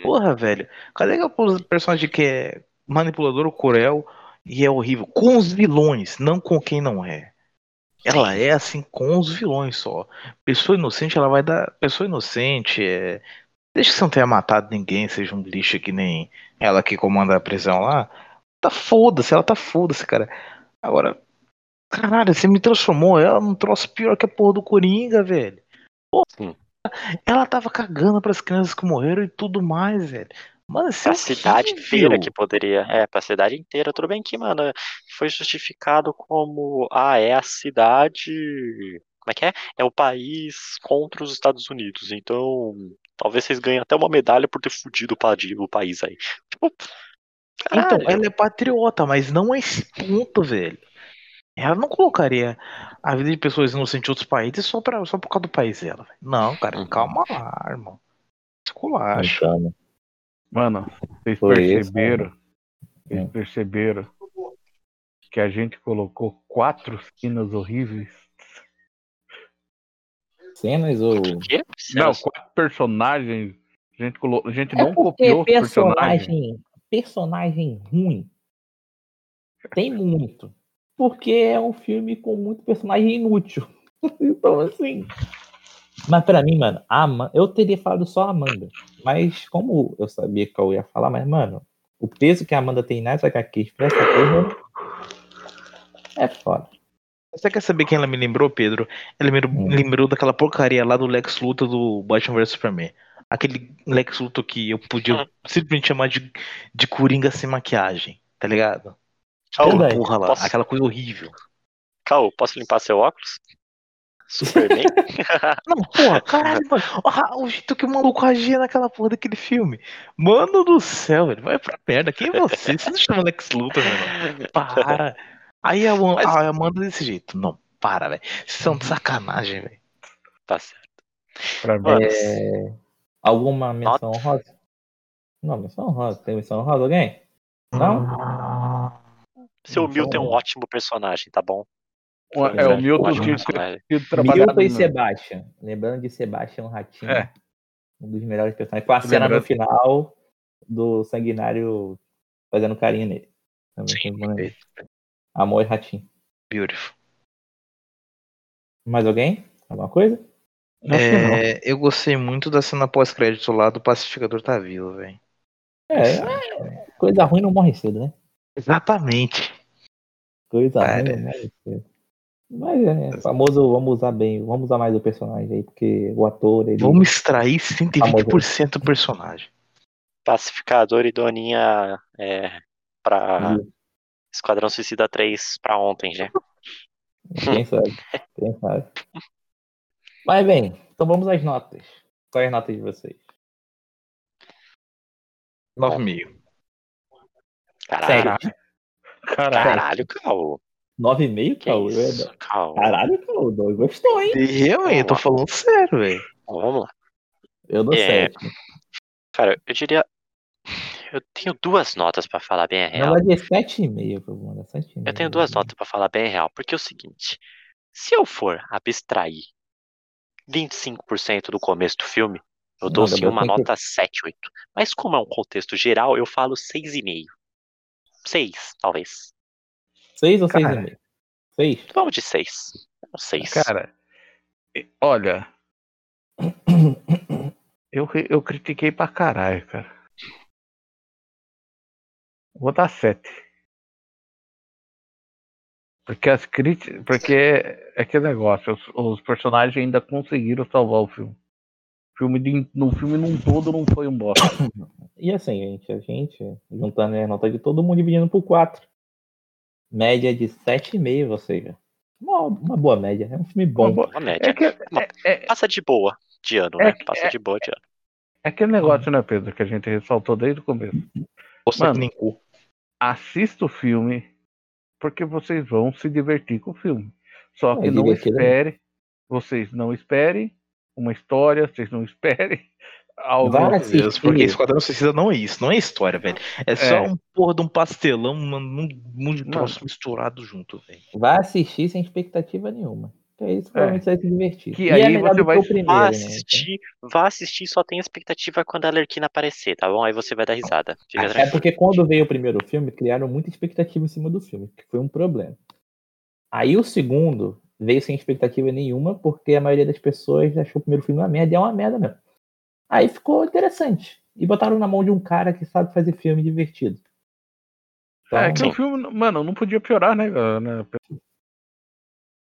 Porra, velho. Cadê que é o personagem que é manipulador ou cruel e é horrível? Com os vilões, não com quem não é. ela é assim com os vilões só. Pessoa inocente, ela vai dar. Pessoa inocente é. Desde que você não tenha matado ninguém, seja um lixo que nem ela que comanda a prisão lá. Tá foda-se, ela tá foda-se, cara. Agora, caralho, você me transformou ela num troço pior que a porra do Coringa, velho. Pô, Sim. ela tava cagando pras crianças que morreram e tudo mais, velho. Mano, isso é A cidade inteira que poderia. É, pra cidade inteira. Tudo bem que, mano, foi justificado como. Ah, é a cidade. Como é que é? É o país contra os Estados Unidos. Então, talvez vocês ganhem até uma medalha por ter fudido o país aí. Tipo. Então, caralho. ela é patriota, mas não a esse ponto, velho. Ela não colocaria a vida de pessoas inocentes em outros países só, pra, só por causa do país dela. velho. Não, cara, Uhum. calma lá, irmão. Esculacho. Então, Mano, vocês Foi isso, perceberam? Vocês Hum. perceberam que a gente colocou quatro cenas horríveis? cenas ou. Não, quatro personagens. A gente, colo... a gente É não copiou os personagens. Personagem, ruim tem muito. Porque é um filme com muito personagem inútil. então, assim. Mas pra mim, mano, a Ama- eu teria falado só a Amanda. Mas como eu sabia que eu ia falar, mas, mano, o peso que a Amanda tem nas HQs pra essa coisa é foda. Você quer saber quem ela me lembrou, Pedro? Ela me Hum. lembrou daquela porcaria lá do Lex Luthor do Batman vs Superman. Aquele Lex Luthor que eu podia simplesmente chamar de, de Coringa sem maquiagem, tá ligado? Caô, Verdade. Porra lá, posso, aquela coisa horrível. Caô, posso limpar seu óculos? Superman? Não, porra, caralho, mano. Olha o jeito que o maluco agia naquela porra daquele filme. Mano do céu, velho. Vai pra perna. Quem é você? Você não chama Lex Luthor, mano. Para. Aí a, Mas- a Amanda desse jeito. Não, para, velho. Vocês são de sacanagem, velho. tá certo. Pra mim. É, Alguma menção honrosa? Não, menção honrosa. Tem menção honrosa alguém? Não? seu Milton é um ótimo personagem, tá bom? Pois é, é, o Milton tinha sido trabalhado. Milton e no- Sebastian. Lembrando de Sebastian Ratinho. É. Um dos melhores personagens. Com a cena Lembrando- no final do Sanguinário fazendo carinho nele. Sim. Amor e Ratinho. Beautiful. Mais alguém? Alguma coisa? É, eu gostei muito da cena pós-crédito lá do Pacificador tá vivo, velho. É, é, coisa ruim não morre cedo, né? Exatamente. Coisa Cara. ruim não morre cedo. Mas é, famoso, vamos usar bem, vamos usar mais o personagem aí, porque o ator, ele. Vamos extrair 120% do personagem. Pacificador e Doninha é, pra. Esquadrão Suicida 3 pra ontem, já. Quem sabe? Quem sabe? Mas bem, então vamos às notas. Qual é a nota de vocês? 9,5. Caralho, Sério? Caralho. caralho, Caô. 9,5, Que Caô? Eu ia isso, dar- Caô. Caralho, Caô, dois gostou, hein? Eu, hein? Eu tô falando sério, velho. Vamos lá. Eu dou É, 7. Cara, eu diria. Eu tenho duas notas pra falar bem a real. verdade é 7,5 que eu vou mandar. 7,5. Eu tenho duas notas pra falar bem a real. Porque é o seguinte: se eu for abstrair 25% do começo do filme, eu dou sim uma tem que- nota 7, 8. Mas como é um contexto geral, eu falo 6,5. 6, talvez. 6 ou Cara. 6,5? 6? Vamos de 6. 6. Cara, olha. Eu, eu critiquei pra caralho, cara. Vou dar 7. Porque as críticas. Porque é aquele negócio, os, os personagens ainda conseguiram salvar o filme. O filme de, no filme num todo não foi um bosta. E assim, gente, a gente, juntando a nota de todo mundo, dividindo por 4. Média de 7,5, ou seja, uma, uma boa média. É um filme bom. Uma boa- Uma média. É, que, é, é, Passa de boa de ano, É né? Passa de boa de ano. é aquele negócio, né, Pedro, que a gente ressaltou desde o começo. Você Mano. que nem cu. assista o filme porque vocês vão se divertir com o filme. Só É que não né? espere, vocês não esperem uma história, vocês não esperem algo. Deus, porque Esquadrão Suicida não é isso, não é história, velho. É só É. um porra de um pastelão, um um monte de Mano. troço misturado junto, velho. Vai assistir sem expectativa nenhuma. Que é isso, provavelmente você vai se divertir. Que E aí é melhor você vai- o primeiro, Vá né? assistir, vá assistir, só tem expectativa quando a Alerquina aparecer, tá bom? Aí você vai dar risada. Fica É tranquilo. porque quando veio o primeiro filme, criaram muita expectativa em cima do filme, que foi um problema. Aí o segundo, veio sem expectativa nenhuma, porque a maioria das pessoas achou o primeiro filme uma merda e é uma merda mesmo. Aí ficou interessante. E botaram na mão de um cara que sabe fazer filme divertido. é Então, que o filme, mano, não podia piorar, né? né?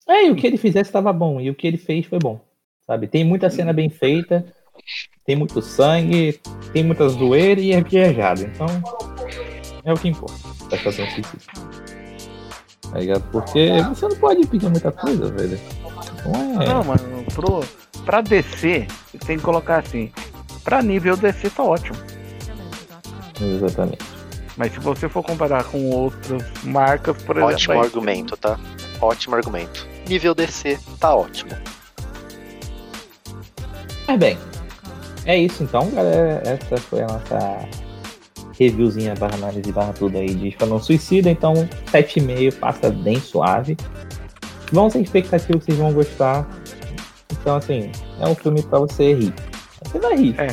É, e o que ele fizesse estava bom, e o que ele fez foi bom. Sabe? Tem muita cena bem feita, tem muito sangue, tem muita zoeira e é viajado. Então, é o que importa. Tá fazendo suicídio. Tá ligado? Porque você não pode pedir muita coisa, velho. Não é. Não, mano, pro, pra descer, você tem que colocar assim. Pra nível DC tá ótimo. Exatamente. Mas se você for comparar com outras marcas, por exemplo. Ótimo aí- argumento, tá? Ótimo argumento. Nível DC, tá ótimo. Mas bem, é isso então, galera. Essa foi a nossa reviewzinha barra análise barra tudo aí de Esquadrão Suicida. Então, 7,5 passa bem suave. Vão sem expectativa que vocês vão gostar. Então, assim, é um filme pra você rir. Você vai rir. É,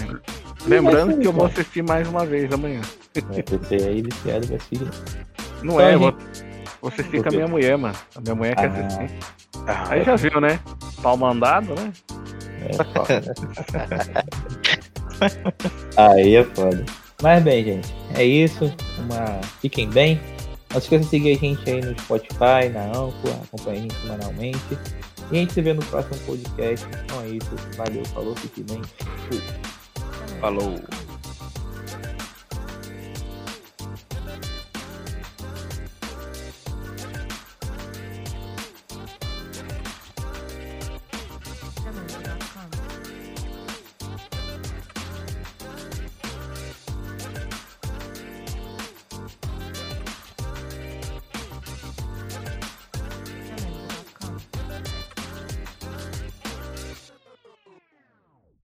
lembrando que eu vou assistir mais uma vez amanhã. Vai Você aí viciado vai assistir. Não Então, é, eu gente- vou, assistir com a minha mulher, mano. A minha mulher quer Ah. assistir. Ah, Aí já viu, né? Pau mandado, né? É foda. Aí é foda. Mas bem, gente, é isso. Uma... Fiquem bem. Não se esqueça de seguir a gente aí no Spotify, na Anchor, acompanha a gente semanalmente. E a gente se vê no próximo podcast. Então é isso. Valeu, falou, fique bem. Fui. Falou.